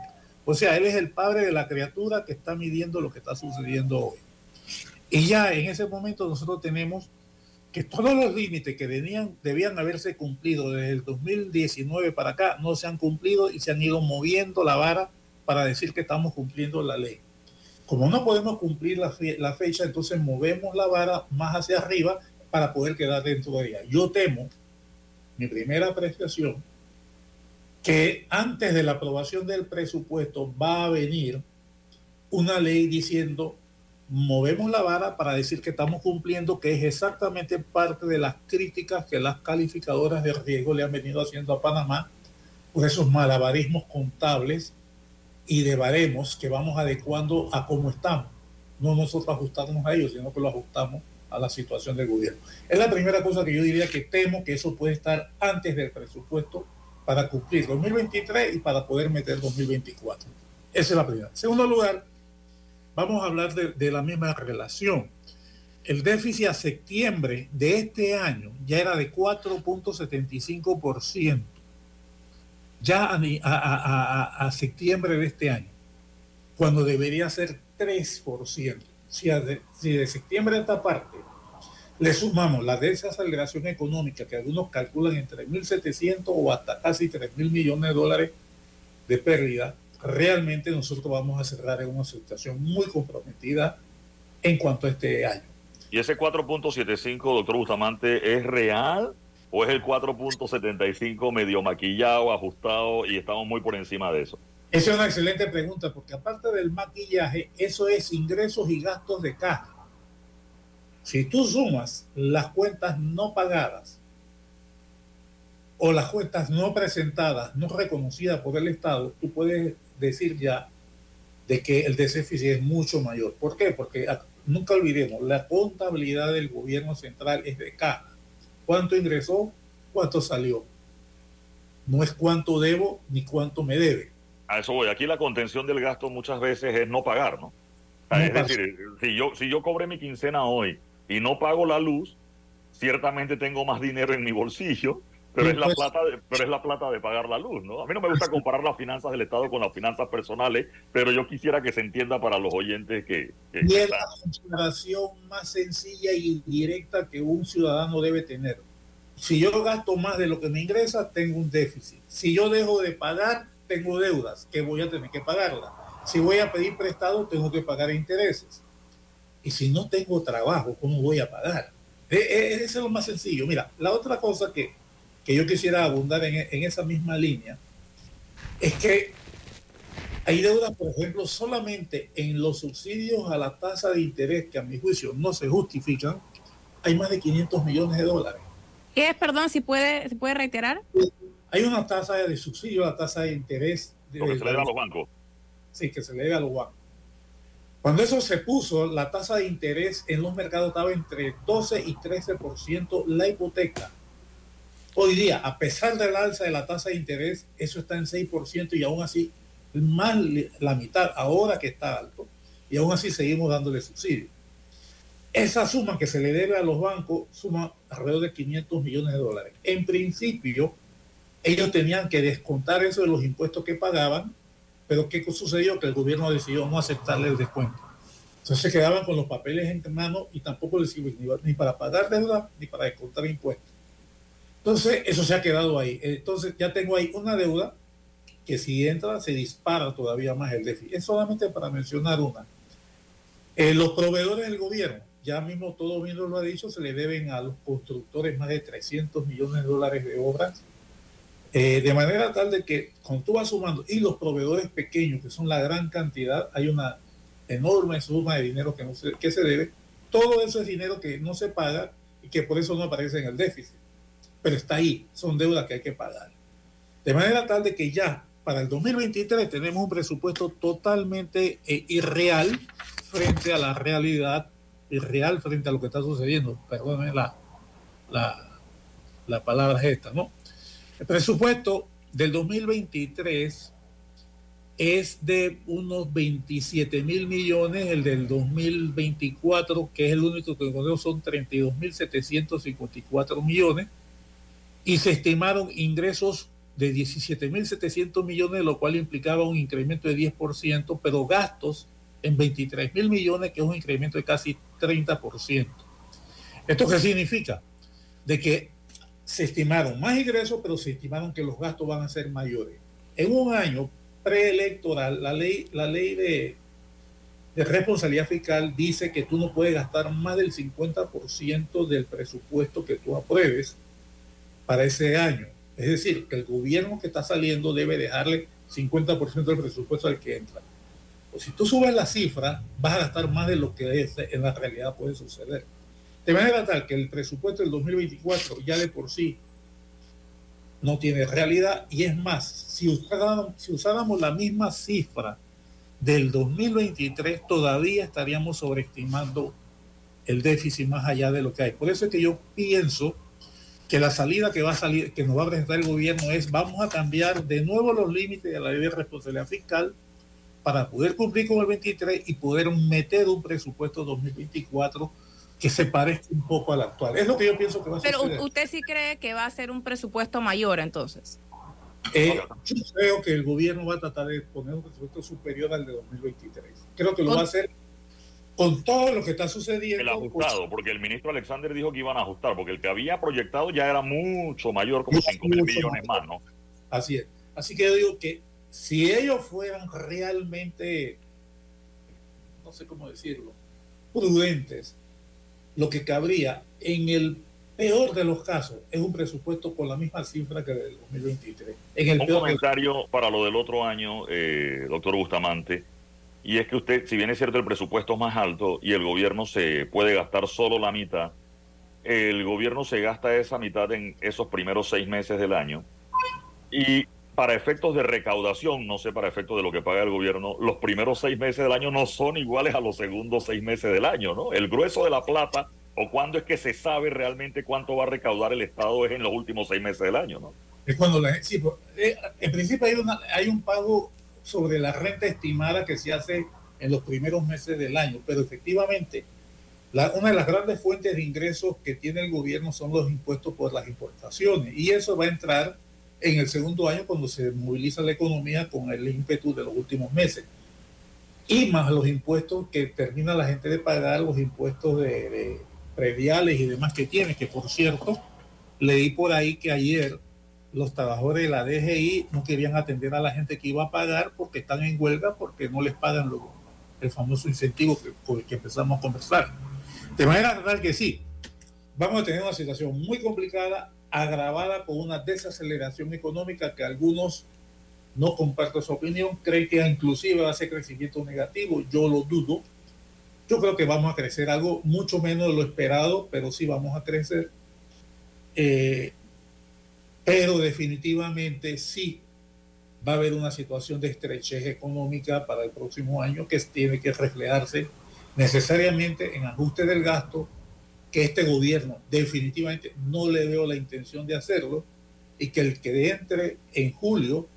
O sea, él es el padre de la criatura que está midiendo lo que está sucediendo hoy. Y ya en ese momento nosotros tenemos que todos los límites que debían, debían haberse cumplido desde el 2019 para acá no se han cumplido y se han ido moviendo la vara para decir que estamos cumpliendo la ley. Como no podemos cumplir la, la fecha, entonces movemos la vara más hacia arriba para poder quedar dentro de ella. Yo temo, mi primera apreciación, que antes de la aprobación del presupuesto va a venir una ley diciendo movemos la vara para decir que estamos cumpliendo, que es exactamente parte de las críticas que las calificadoras de riesgo le han venido haciendo a Panamá por esos malabarismos contables y de baremos que vamos adecuando a cómo estamos. No nosotros ajustarnos a ellos, sino que lo ajustamos a la situación del gobierno. Es la primera cosa que yo diría que temo que eso puede estar antes del presupuesto para cumplir 2023 y para poder meter 2024. Esa es la primera. En segundo lugar, vamos a hablar de, la misma relación. El déficit a septiembre de este año ya era de 4.75%, ya a, septiembre de este año, cuando debería ser 3%. Si, si de septiembre a esta parte le sumamos la desaceleración económica que algunos calculan entre 1.700 o hasta casi 3.000 millones de dólares de pérdida, realmente nosotros vamos a cerrar en una situación muy comprometida en cuanto a este año. ¿Y ese 4.75, doctor Bustamante, es real o es el 4.75 medio maquillado, ajustado y estamos muy por encima de eso? Esa es una excelente pregunta, porque aparte del maquillaje, eso es ingresos y gastos de caja. Si tú sumas las cuentas no pagadas o las cuentas no presentadas, no reconocidas por el Estado, tú puedes decir ya de que el déficit es mucho mayor. ¿Por qué? Porque nunca olvidemos, la contabilidad del gobierno central es de caja. ¿Cuánto ingresó? ¿Cuánto salió? No es cuánto debo ni cuánto me debe. A eso voy. Aquí la contención del gasto muchas veces es no pagar, ¿no? es decir, si yo, si yo cobré mi quincena hoy y no pago la luz, ciertamente tengo más dinero en mi bolsillo, pero, es la plata de, pero es la plata de pagar la luz, ¿no? A mí no me gusta comparar las finanzas del Estado con las finanzas personales, pero yo quisiera que se entienda para los oyentes que... que y es la consideración más sencilla y directa que un ciudadano debe tener. Si yo gasto más de lo que me ingresa, tengo un déficit. Si yo dejo de pagar, tengo deudas que voy a tener que pagarlas. Si voy a pedir prestado, tengo que pagar intereses. Y si no tengo trabajo, ¿cómo voy a pagar? E, e, ese es lo más sencillo. Mira, la otra cosa que, que yo quisiera abundar en, en, esa misma línea es que hay deudas, por ejemplo, solamente en los subsidios a la tasa de interés que a mi juicio no se justifican, hay más de 500 millones de dólares. ¿Qué es, perdón, si puede, ¿se puede reiterar? Hay una tasa de subsidio, la tasa de interés. De, Lo que se le da a los bancos. Sí, que se le debe a los bancos. Cuando eso se puso, la tasa de interés en los mercados estaba entre 12 y 13% la hipoteca. Hoy día, a pesar del alza de la tasa de interés, eso está en 6% y aún así, más la mitad, ahora que está alto, y aún así seguimos dándole subsidio. Esa suma que se le debe a los bancos suma alrededor de 500 millones de dólares. En principio, ellos tenían que descontar eso de los impuestos que pagaban pero ¿qué sucedió? Que el gobierno decidió no aceptarle el descuento. Entonces se quedaban con los papeles en mano y tampoco les sirve ni para pagar deuda ni para descontar impuestos. Entonces eso se ha quedado ahí. Entonces ya tengo ahí una deuda que si entra se dispara todavía más el déficit. Es solamente para mencionar una. Eh, los proveedores del gobierno, ya mismo todo bien lo ha dicho, se le deben a los constructores más de 300 millones de dólares de obras eh, de manera tal de que cuando tú vas sumando y los proveedores pequeños, que son la gran cantidad, hay una enorme suma de dinero que, no se, que se debe. Todo eso es dinero que no se paga y que por eso no aparece en el déficit. Pero está ahí, son deudas que hay que pagar. De manera tal de que ya para el 2023 tenemos un presupuesto totalmente eh, irreal frente a la realidad, irreal frente a lo que está sucediendo. Perdónenme la, la, la palabra es esta, ¿no? El presupuesto del 2023 es de unos 27 mil millones, el del 2024, que es el único que encontramos, son 32 mil 754 millones, y se estimaron ingresos de 17 mil 700 millones, lo cual implicaba un incremento de 10%, pero gastos en 23 mil millones, que es un incremento de casi 30%. ¿Esto qué significa? De que se estimaron más ingresos, pero se estimaron que los gastos van a ser mayores. En un año preelectoral, la ley, la ley de, responsabilidad fiscal dice que tú no puedes gastar más del 50% del presupuesto que tú apruebes para ese año. Es decir, que el gobierno que está saliendo debe dejarle 50% del presupuesto al que entra. O si tú subes la cifra, vas a gastar más de lo que es, en la realidad puede suceder. De manera tal que el presupuesto del 2024 ya de por sí no tiene realidad y es más, si usáramos, si usáramos la misma cifra del 2023 todavía estaríamos sobreestimando el déficit más allá de lo que hay. Por eso es que yo pienso que la salida que va a salir, que nos va a presentar el gobierno es vamos a cambiar de nuevo los límites de la ley de responsabilidad fiscal para poder cumplir con el 23 y poder meter un presupuesto 2024 que se parezca un poco al actual. Es lo que yo pienso que va a Pero usted sí cree que va a ser un presupuesto mayor entonces. Eh, yo creo que el gobierno va a tratar de poner un presupuesto superior al de 2023. Creo que lo va a hacer con todo lo que está sucediendo. El ajustado, porque el ministro Alexander dijo que iban a ajustar, porque el que había proyectado ya era mucho mayor, como 5 mil millones más, ¿no? Así es. Así que yo digo que si ellos fueran realmente, no sé cómo decirlo, prudentes, lo que cabría en el peor de los casos es un presupuesto con la misma cifra que del 2023. En el un comentario para lo del otro año, eh, doctor Bustamante, y es que usted, si bien es cierto el presupuesto es más alto y el gobierno se puede gastar solo la mitad, el gobierno se gasta esa mitad en esos primeros seis meses del año y para efectos de recaudación, no sé para efectos de lo que paga el gobierno, los primeros seis meses del año no son iguales a los segundos seis meses del año, ¿no? El grueso de la plata o cuándo es que se sabe realmente cuánto va a recaudar el Estado es en los últimos seis meses del año, ¿no? Es cuando la, sí, pues, eh, en principio hay, una, hay un pago sobre la renta estimada que se hace en los primeros meses del año, pero efectivamente una de las grandes fuentes de ingresos que tiene el gobierno son los impuestos por las importaciones y eso va a entrar en el segundo año cuando se moviliza la economía con el ímpetu de los últimos meses. Y más los impuestos que termina la gente de pagar, los impuestos de, prediales y demás que tiene, que por cierto, leí por ahí que ayer los trabajadores de la DGI no querían atender a la gente que iba a pagar porque están en huelga, porque no les pagan lo, el famoso incentivo que, por el que empezamos a conversar. De manera tal que sí, vamos a tener una situación muy complicada agravada por una desaceleración económica que algunos no comparto su opinión, creen que inclusive va a ser crecimiento negativo, yo lo dudo. Yo creo que vamos a crecer algo mucho menos de lo esperado, pero sí vamos a crecer. Eh, pero definitivamente sí va a haber una situación de estrechez económica para el próximo año que tiene que reflejarse necesariamente en ajuste del gasto, que este gobierno definitivamente no le veo la intención de hacerlo y que el que entre en julio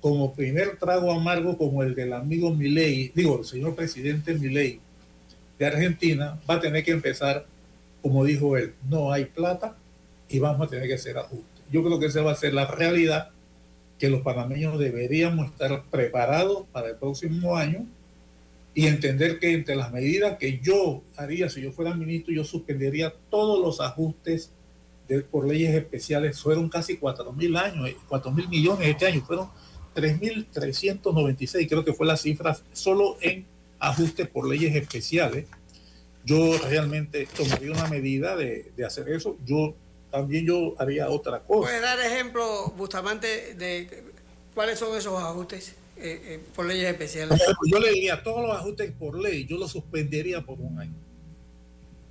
como primer trago amargo como el del amigo Milei, digo, el señor presidente Milei de Argentina, va a tener que empezar, como dijo él, no hay plata y vamos a tener que hacer ajustes. Yo creo que esa va a ser la realidad que los panameños deberíamos estar preparados para el próximo año y entender que entre las medidas que yo haría si yo fuera ministro, yo suspendería todos los ajustes por leyes especiales. Fueron casi 4 mil años, 4 eh, mil millones este año, fueron 3.396, creo que fue la cifra, solo en ajustes por leyes especiales. Yo realmente tomaría una medida de, de hacer eso. Yo también yo haría otra cosa. ¿Puede dar ejemplo, Bustamante, de cuáles son esos ajustes? Eh, eh, por leyes especiales. Yo le diría todos los ajustes por ley, yo los suspendería por un año.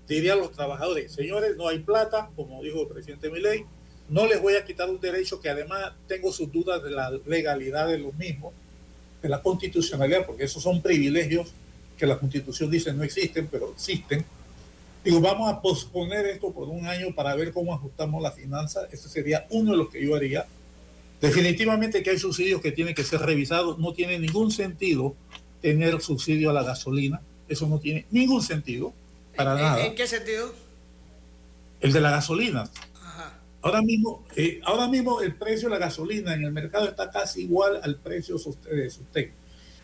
Diría a los trabajadores, señores, no hay plata, como dijo el presidente Milei, no les voy a quitar un derecho que además tengo sus dudas de la legalidad de los mismos, de la constitucionalidad, porque esos son privilegios que la constitución dice no existen, pero existen. Digo, vamos a posponer esto por un año para ver cómo ajustamos la finanza. Ese sería uno de los que yo haría Definitivamente que hay subsidios que tienen que ser revisados. No tiene ningún sentido tener subsidio a la gasolina. Eso no tiene ningún sentido para nada. ¿En qué sentido? El de la gasolina. Ahora mismo, eh, ahora mismo el precio de la gasolina en el mercado está casi igual al precio de usted.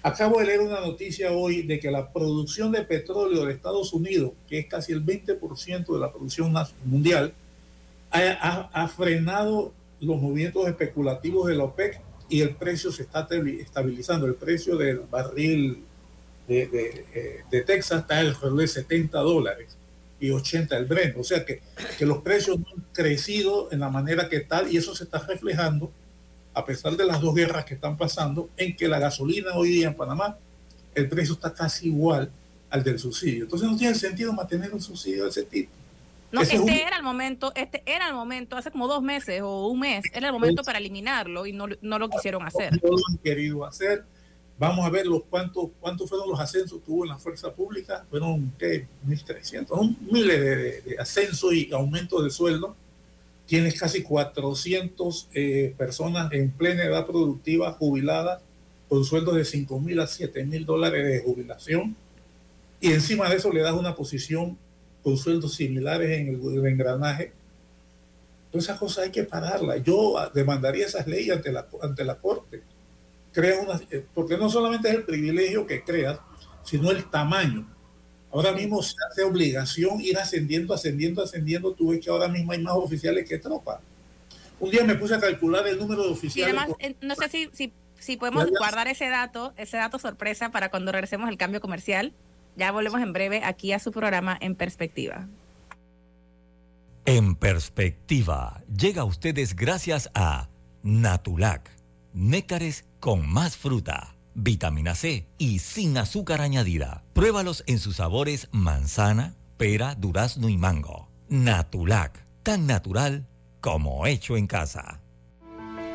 Acabo de leer una noticia hoy de que la producción de petróleo de Estados Unidos, que es casi el 20% de la producción mundial, ha frenado los movimientos especulativos de la OPEC y el precio se está estabilizando. El precio del barril de, de, eh, de Texas está alrededor de 70 dólares. y 80 el Brent. O sea que, que los precios han crecido en la manera que tal y eso se está reflejando, a pesar de las dos guerras que están pasando, en que la gasolina hoy día en Panamá, el precio está casi igual al del subsidio. Entonces no tiene sentido mantener un subsidio de ese tipo. No, este era el momento, este era el momento, hace como dos meses o un mes, era el momento para eliminarlo y no, no lo quisieron hacer. No lo han querido hacer. Vamos a ver los cuántos cuántos fueron los ascensos que hubo en la fuerza pública. Fueron, ¿qué? 1.300, miles de, de, ascensos y aumentos de sueldo. Tienes casi 400 eh, personas en plena edad productiva jubiladas con sueldos de 5 mil a 7 mil dólares de jubilación. Y encima de eso le das una posición con sueldos similares en el, engranaje. Todas esas cosas hay que pararlas. Yo demandaría esas leyes ante la, ante la Corte. Crea una, eh, porque no solamente es el privilegio que creas, sino el tamaño. Ahora mismo se hace obligación ir ascendiendo, ascendiendo, ascendiendo. Tú ves que ahora mismo hay más oficiales que tropas. Un día me puse a calcular el número de oficiales. Y además, eh, no sé si, si, si podemos guardar ese dato, ese dato sorpresa para cuando regresemos al cambio comercial. Ya volvemos en breve aquí a su programa En Perspectiva. En Perspectiva llega a ustedes gracias a Natulac, néctares con más fruta, vitamina C y sin azúcar añadida. Pruébalos en sus sabores manzana, pera, durazno y mango. Natulac, tan natural como hecho en casa.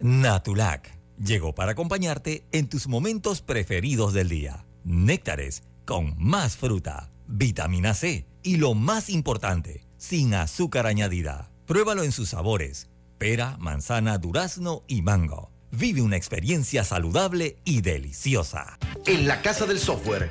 Natulac llegó para acompañarte en tus momentos preferidos del día. Néctares con más fruta, vitamina C y lo más importante, sin azúcar añadida. Pruébalo en sus sabores: pera, manzana, durazno y mango. Vive una experiencia saludable y deliciosa. En la Casa del Software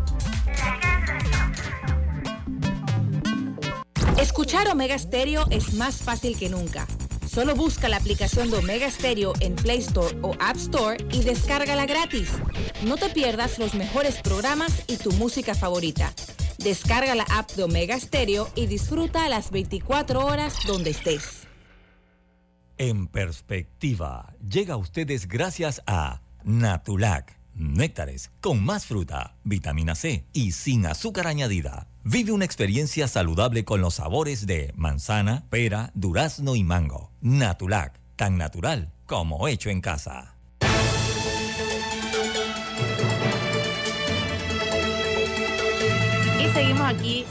Escuchar Omega Stereo es más fácil que nunca. Solo busca la aplicación de Omega Stereo en Play Store o App Store y descárgala gratis. No te pierdas los mejores programas y tu música favorita. Descarga la app de Omega Stereo y disfruta las 24 horas donde estés. En perspectiva, llega a ustedes gracias a Natulac, néctares con más fruta, vitamina C y sin azúcar añadida. Vive una experiencia saludable con los sabores de manzana, pera, durazno y mango. Natulac, tan natural como hecho en casa. Y seguimos aquí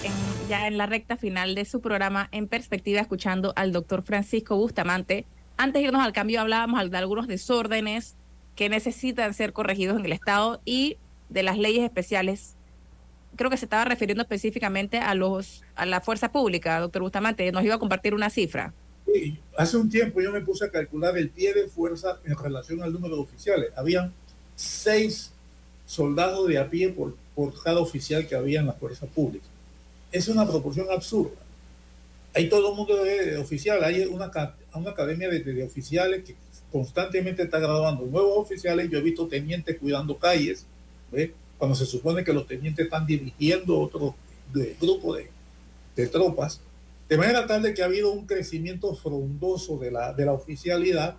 ya en la recta final de su programa En Perspectiva, escuchando al doctor Francisco Bustamante. Antes de irnos al cambio hablábamos de algunos desórdenes que necesitan ser corregidos en el Estado y de las leyes especiales creo que se estaba refiriendo específicamente a los a la fuerza pública, doctor Bustamante. Nos iba a compartir una cifra. Sí, hace un tiempo yo me puse a calcular el pie de fuerza en relación al número de oficiales. Habían seis soldados de a pie por, cada oficial que había en la fuerza pública. Es una proporción absurda. Hay todo el mundo de, oficial, hay una, una academia de, de, oficiales que constantemente está graduando nuevos oficiales. Yo he visto tenientes cuidando calles, ¿ve? Cuando se supone que los tenientes están dirigiendo otro grupo de, de, tropas, de manera tal de que ha habido un crecimiento frondoso de la, de la oficialidad,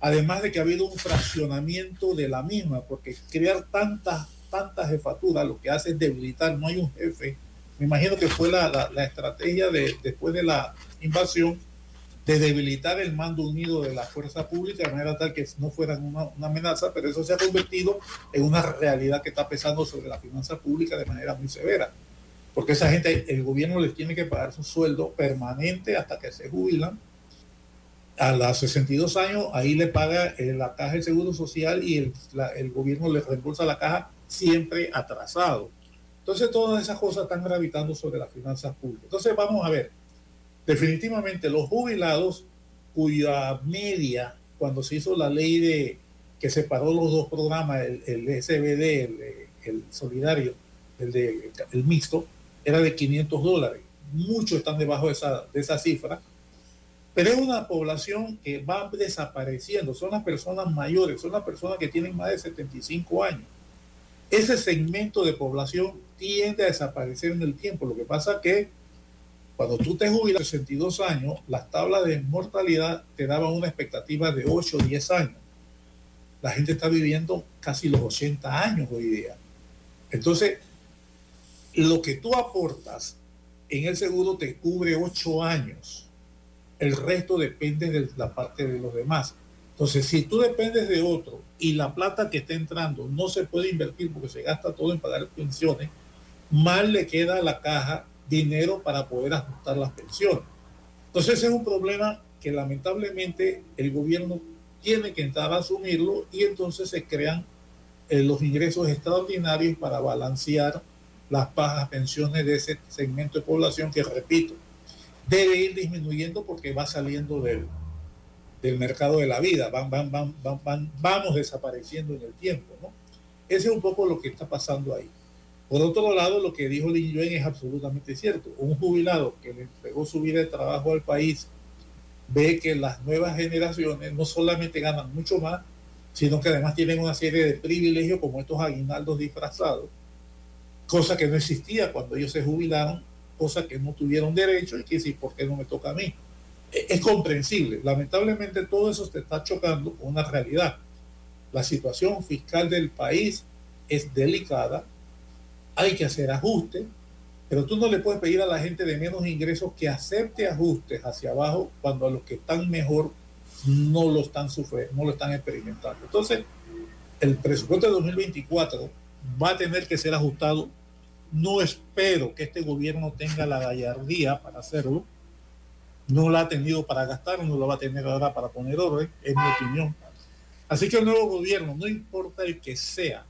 además de que ha habido un fraccionamiento de la misma, porque crear tantas, tantas jefaturas lo que hace es debilitar, no hay un jefe. Me imagino que fue la, la, la estrategia de, después de la invasión de debilitar el mando unido de la fuerza pública de manera tal que no fueran una, una, amenaza, pero eso se ha convertido en una realidad que está pesando sobre la finanza pública de manera muy severa. Porque esa gente, el gobierno les tiene que pagar su sueldo permanente hasta que se jubilan. a los 62 años, ahí le paga eh, la caja el Seguro Social y el, el gobierno le reembolsa la caja siempre atrasado. Entonces todas esas cosas están gravitando sobre las finanzas públicas. Entonces vamos a ver, definitivamente los jubilados cuya media, cuando se hizo la ley de que separó los dos programas, el, el SBD, el, solidario, el, de, el mixto, era de 500 dólares. Muchos están debajo de esa, de esa cifra pero es una población que va desapareciendo, son las personas mayores, son las personas que tienen más de 75 años. Ese segmento de población tiende a desaparecer en el tiempo. Lo que pasa que cuando tú te jubilas a 62 años, las tablas de mortalidad te daban una expectativa de 8 o 10 años. La gente está viviendo casi los 80 años hoy día. Entonces, lo que tú aportas en el seguro te cubre 8 años el resto depende de la parte de los demás. Entonces, si tú dependes de otro y la plata que está entrando no se puede invertir porque se gasta todo en pagar pensiones, mal le queda a la caja dinero para poder ajustar las pensiones. Entonces, ese es un problema que lamentablemente el gobierno tiene que entrar a asumirlo y entonces se crean eh, los ingresos extraordinarios para balancear las bajas pensiones de ese segmento de población que, repito, debe ir disminuyendo porque va saliendo del, del mercado de la vida, van, van, van, van, vamos desapareciendo en el tiempo. ¿no? Ese es un poco lo que está pasando ahí. Por otro lado, lo que dijo Lin Yuen es absolutamente cierto. Un jubilado que le entregó su vida de trabajo al país ve que las nuevas generaciones no solamente ganan mucho más, sino que además tienen una serie de privilegios como estos aguinaldos disfrazados, cosa que no existía cuando ellos se jubilaron cosas que no tuvieron derecho y que sí, ¿por qué no me toca a mí? E, es comprensible. Lamentablemente todo eso te está chocando con una realidad. La situación fiscal del país es delicada, hay que hacer ajustes, pero tú no le puedes pedir a la gente de menos ingresos que acepte ajustes hacia abajo cuando a los que están mejor no lo están sufriendo, no lo están experimentando. Entonces, el presupuesto de 2024 va a tener que ser ajustado no espero que este gobierno tenga la gallardía para hacerlo. No la ha tenido para gastar, no lo va a tener ahora para poner orden, en mi opinión. Así que el nuevo gobierno, no importa el que sea,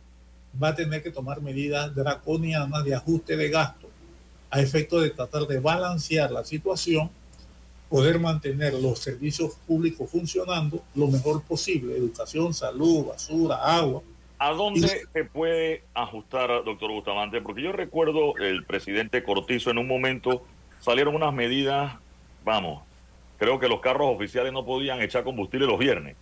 va a tener que tomar medidas draconianas de ajuste de gasto a efecto de tratar de balancear la situación, poder mantener los servicios públicos funcionando lo mejor posible, educación, salud, basura, agua, ¿A dónde se puede ajustar, doctor Bustamante? Porque yo recuerdo el presidente Cortizo en un momento salieron unas medidas, vamos, creo que los carros oficiales no podían echar combustible los viernes.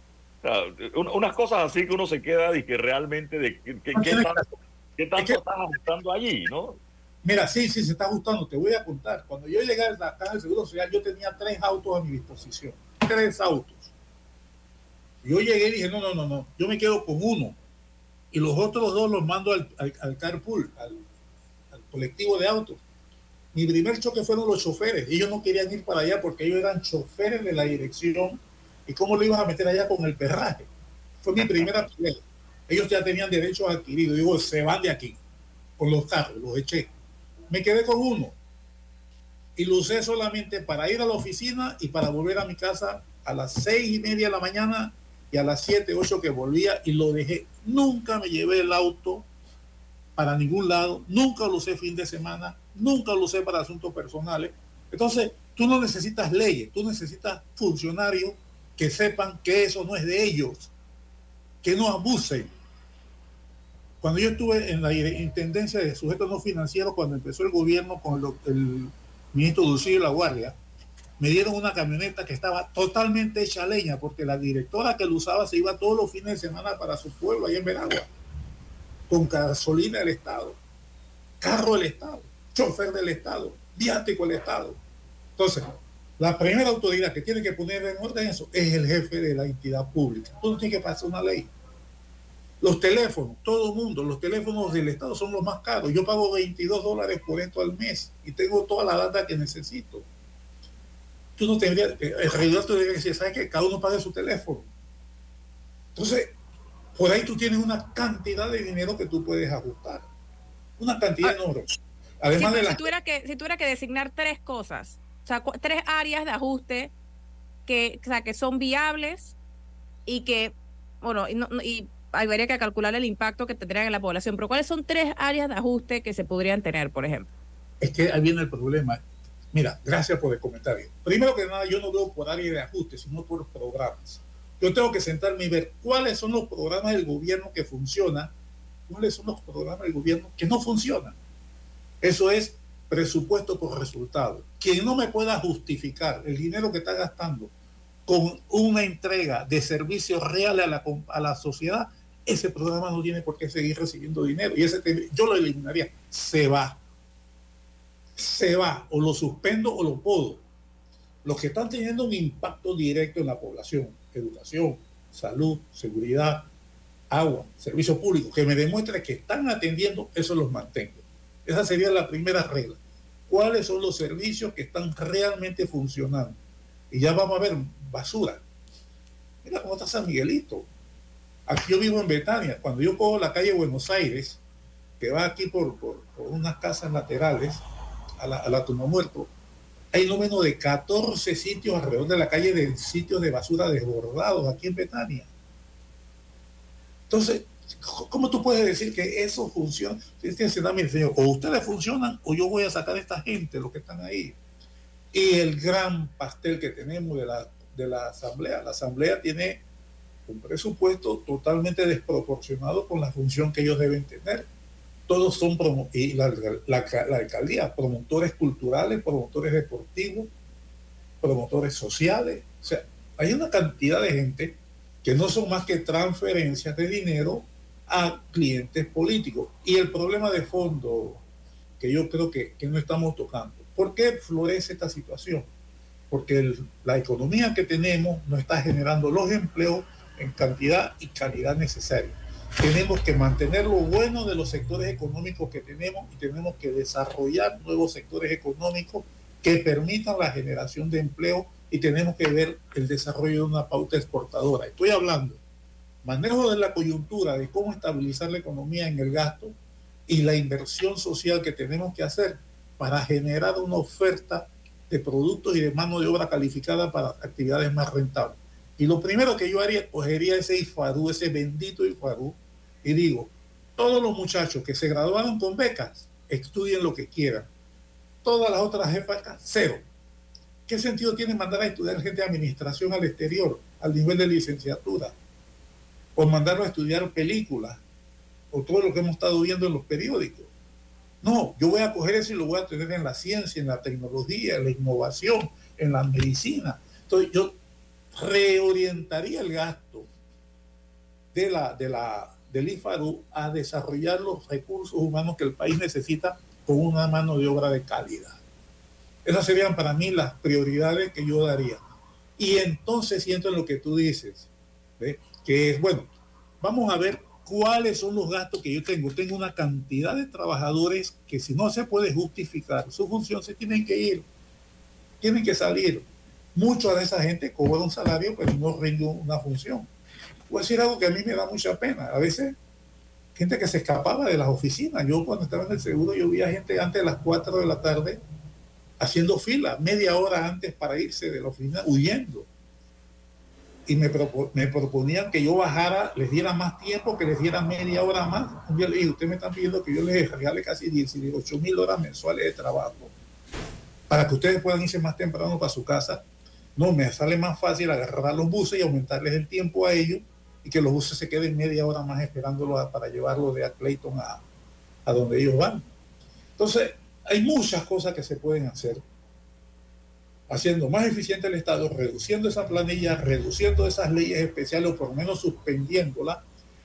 Unas cosas así que uno se queda y que realmente de qué, tanto, estás ajustando allí, ¿no? Mira, sí, sí, se está ajustando. Te voy a contar. Cuando yo llegué a la caja de seguro social, yo tenía tres autos a mi disposición. Tres autos. Yo llegué y dije, no, no, no, no. Yo me quedo con uno y los otros dos los mando al, al, carpool, al, colectivo de autos. Mi primer choque fueron los choferes. Ellos no querían ir para allá porque ellos eran choferes de la dirección. ¿Y cómo lo ibas a meter allá con el perraje? Fue mi primera pelea. Ellos ya tenían derechos adquiridos. Digo, se van de aquí con los carros, los eché. Me quedé con uno y lo usé solamente para ir a la oficina y para volver a mi casa a las seis y media de la mañana y a las 7, 8 que volvía y lo dejé. Nunca me llevé el auto para ningún lado, nunca lo usé fin de semana, nunca lo usé para asuntos personales. Entonces, tú no necesitas leyes, tú necesitas funcionarios que sepan que eso no es de ellos, que no abusen. Cuando yo estuve en la intendencia de sujetos no financieros, cuando empezó el gobierno con el, ministro Dulcillo La Guardia, me dieron una camioneta que estaba totalmente hecha leña, porque la directora que lo usaba se iba todos los fines de semana para su pueblo, ahí en Veragua, con gasolina del Estado, carro del Estado, chofer del Estado, viático del Estado. Entonces, la primera autoridad que tiene que poner en orden eso es el jefe de la entidad pública. Tú no tienes que pasar una ley. Los teléfonos, todo el mundo, los teléfonos del Estado son los más caros. Yo pago 22 dólares por esto al mes y tengo toda la data que necesito tú no tendrías, eh, el te debería decir, ¿sabes que Cada uno pague su teléfono. Entonces, por ahí tú tienes una cantidad de dinero que tú puedes ajustar. Una cantidad ah, enorme. Además si, de la... si, tuviera que, si tuviera que designar tres cosas, sea, tres áreas de ajuste que, o sea, que son viables y que, bueno, y, no, y habría que calcular el impacto que tendrían en la población, pero ¿cuáles son tres áreas de ajuste que se podrían tener, por ejemplo? Es que ahí viene el problema. Mira, gracias por el comentario. Primero que nada, yo no veo por área de ajuste, sino por programas. Yo tengo que sentarme y ver cuáles son los programas del gobierno que funcionan, cuáles son los programas del gobierno que no funcionan. Eso es presupuesto por resultado. Quien no me pueda justificar el dinero que está gastando con una entrega de servicios reales a la, a la sociedad, ese programa no tiene por qué seguir recibiendo dinero. Y ese yo lo eliminaría. Se va. Se va. O lo suspendo o lo puedo. Los que están teniendo un impacto directo en la población, educación, salud, seguridad, agua, servicios públicos, que me demuestre que están atendiendo, eso los mantengo. Esa sería la primera regla. ¿Cuáles son los servicios que están realmente funcionando? Y ya vamos a ver basura. Mira cómo está San Miguelito. Aquí yo vivo en Betania. Cuando yo cojo la calle Buenos Aires, que va aquí por, por, unas casas laterales a la, a la tumba muerto, hay no menos de 14 sitios alrededor de la calle de sitios de basura desbordados aquí en Betania. Entonces, ¿cómo tú puedes decir que eso funciona? o ustedes funcionan o yo voy a sacar a esta gente, los que están ahí. Y el gran pastel que tenemos de la, de la asamblea, la asamblea tiene un presupuesto totalmente desproporcionado con la función que ellos deben tener. Todos son, y la alcaldía, promotores culturales, promotores deportivos, promotores sociales. O sea, hay una cantidad de gente que no son más que transferencias de dinero a clientes políticos. Y el problema de fondo que yo creo que, que no estamos tocando. ¿Por qué florece esta situación? Porque la economía que tenemos no está generando los empleos en cantidad y calidad necesaria. Tenemos que mantener lo bueno de los sectores económicos que tenemos y tenemos que desarrollar nuevos sectores económicos que permitan la generación de empleo y tenemos que ver el desarrollo de una pauta exportadora. Estoy hablando manejo de la coyuntura, de cómo estabilizar la economía en el gasto y la inversión social que tenemos que hacer para generar una oferta de productos y de mano de obra calificada para actividades más rentables. Y lo primero que yo haría, cogería ese IFARU, ese bendito IFARU, y digo, todos los muchachos que se graduaron con becas, estudien lo que quieran. Todas las otras jefas, cero. ¿Qué sentido tiene mandar a estudiar gente de administración al exterior, al nivel de licenciatura? O mandarlo a estudiar películas, o todo lo que hemos estado viendo en los periódicos. No, yo voy a coger eso y lo voy a tener en la ciencia, en la tecnología, en la innovación, en la medicina. Entonces yo reorientaría el gasto de la, de la, del IFARU a desarrollar los recursos humanos que el país necesita con una mano de obra de calidad. Esas serían para mí las prioridades que yo daría. Y entonces siento en lo que tú dices, que es, bueno, vamos a ver cuáles son los gastos que yo tengo. Tengo una cantidad de trabajadores que si no se puede justificar su función, se tienen que ir, tienen que salir. Mucha de esa gente cobra un salario, pero no rinde una función. Voy a decir algo que a mí me da mucha pena. A veces, gente que se escapaba de las oficinas. Yo cuando estaba en el seguro, yo vi gente antes de las 4 de la tarde haciendo fila, media hora antes para irse de la oficina, huyendo. Y me, me proponían que yo bajara, les diera más tiempo, que les diera media hora más. Día le dije, usted me está pidiendo que yo les regale casi 18 mil horas mensuales de trabajo para que ustedes puedan irse más temprano para su casa no, me sale más fácil agarrar los buses y aumentarles el tiempo a ellos y que los buses se queden media hora más esperándolos para llevarlo de Clayton a, a donde ellos van. Entonces, hay muchas cosas que se pueden hacer haciendo más eficiente el Estado, reduciendo esa planilla, reduciendo esas leyes especiales o por lo menos suspendiéndolas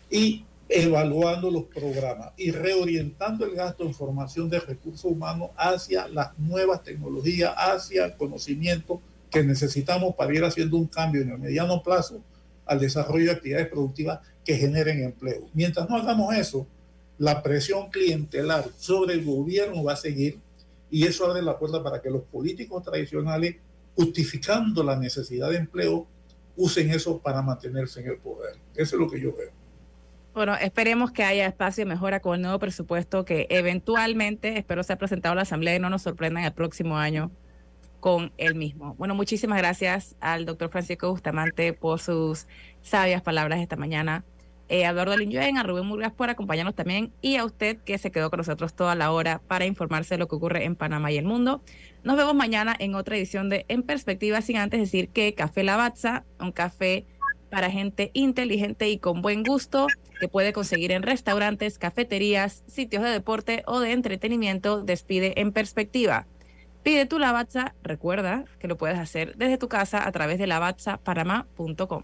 y evaluando los programas y reorientando el gasto en formación de recursos humanos hacia las nuevas tecnologías, hacia el conocimiento que necesitamos para ir haciendo un cambio en el mediano plazo al desarrollo de actividades productivas que generen empleo. Mientras no hagamos eso, la presión clientelar sobre el gobierno va a seguir y eso abre la puerta para que los políticos tradicionales, justificando la necesidad de empleo, usen eso para mantenerse en el poder. Eso es lo que yo veo. Bueno, esperemos que haya espacio de mejora con el nuevo presupuesto que eventualmente, espero sea presentado a la Asamblea y no nos sorprenda en el próximo año con el mismo. Bueno, muchísimas gracias al doctor Francisco Bustamante por sus sabias palabras esta mañana. Eh, a Eduardo Linyuen, a Rubén Murgas por acompañarnos también y a usted que se quedó con nosotros toda la hora para informarse de lo que ocurre en Panamá y el mundo. Nos vemos mañana en otra edición de En Perspectiva, sin antes decir que Café Lavazza, un café para gente inteligente y con buen gusto que puede conseguir en restaurantes, cafeterías, sitios de deporte o de entretenimiento, despide en perspectiva. Pide tu Lavazza, recuerda que lo puedes hacer desde tu casa a través de lavazzapanamá.com.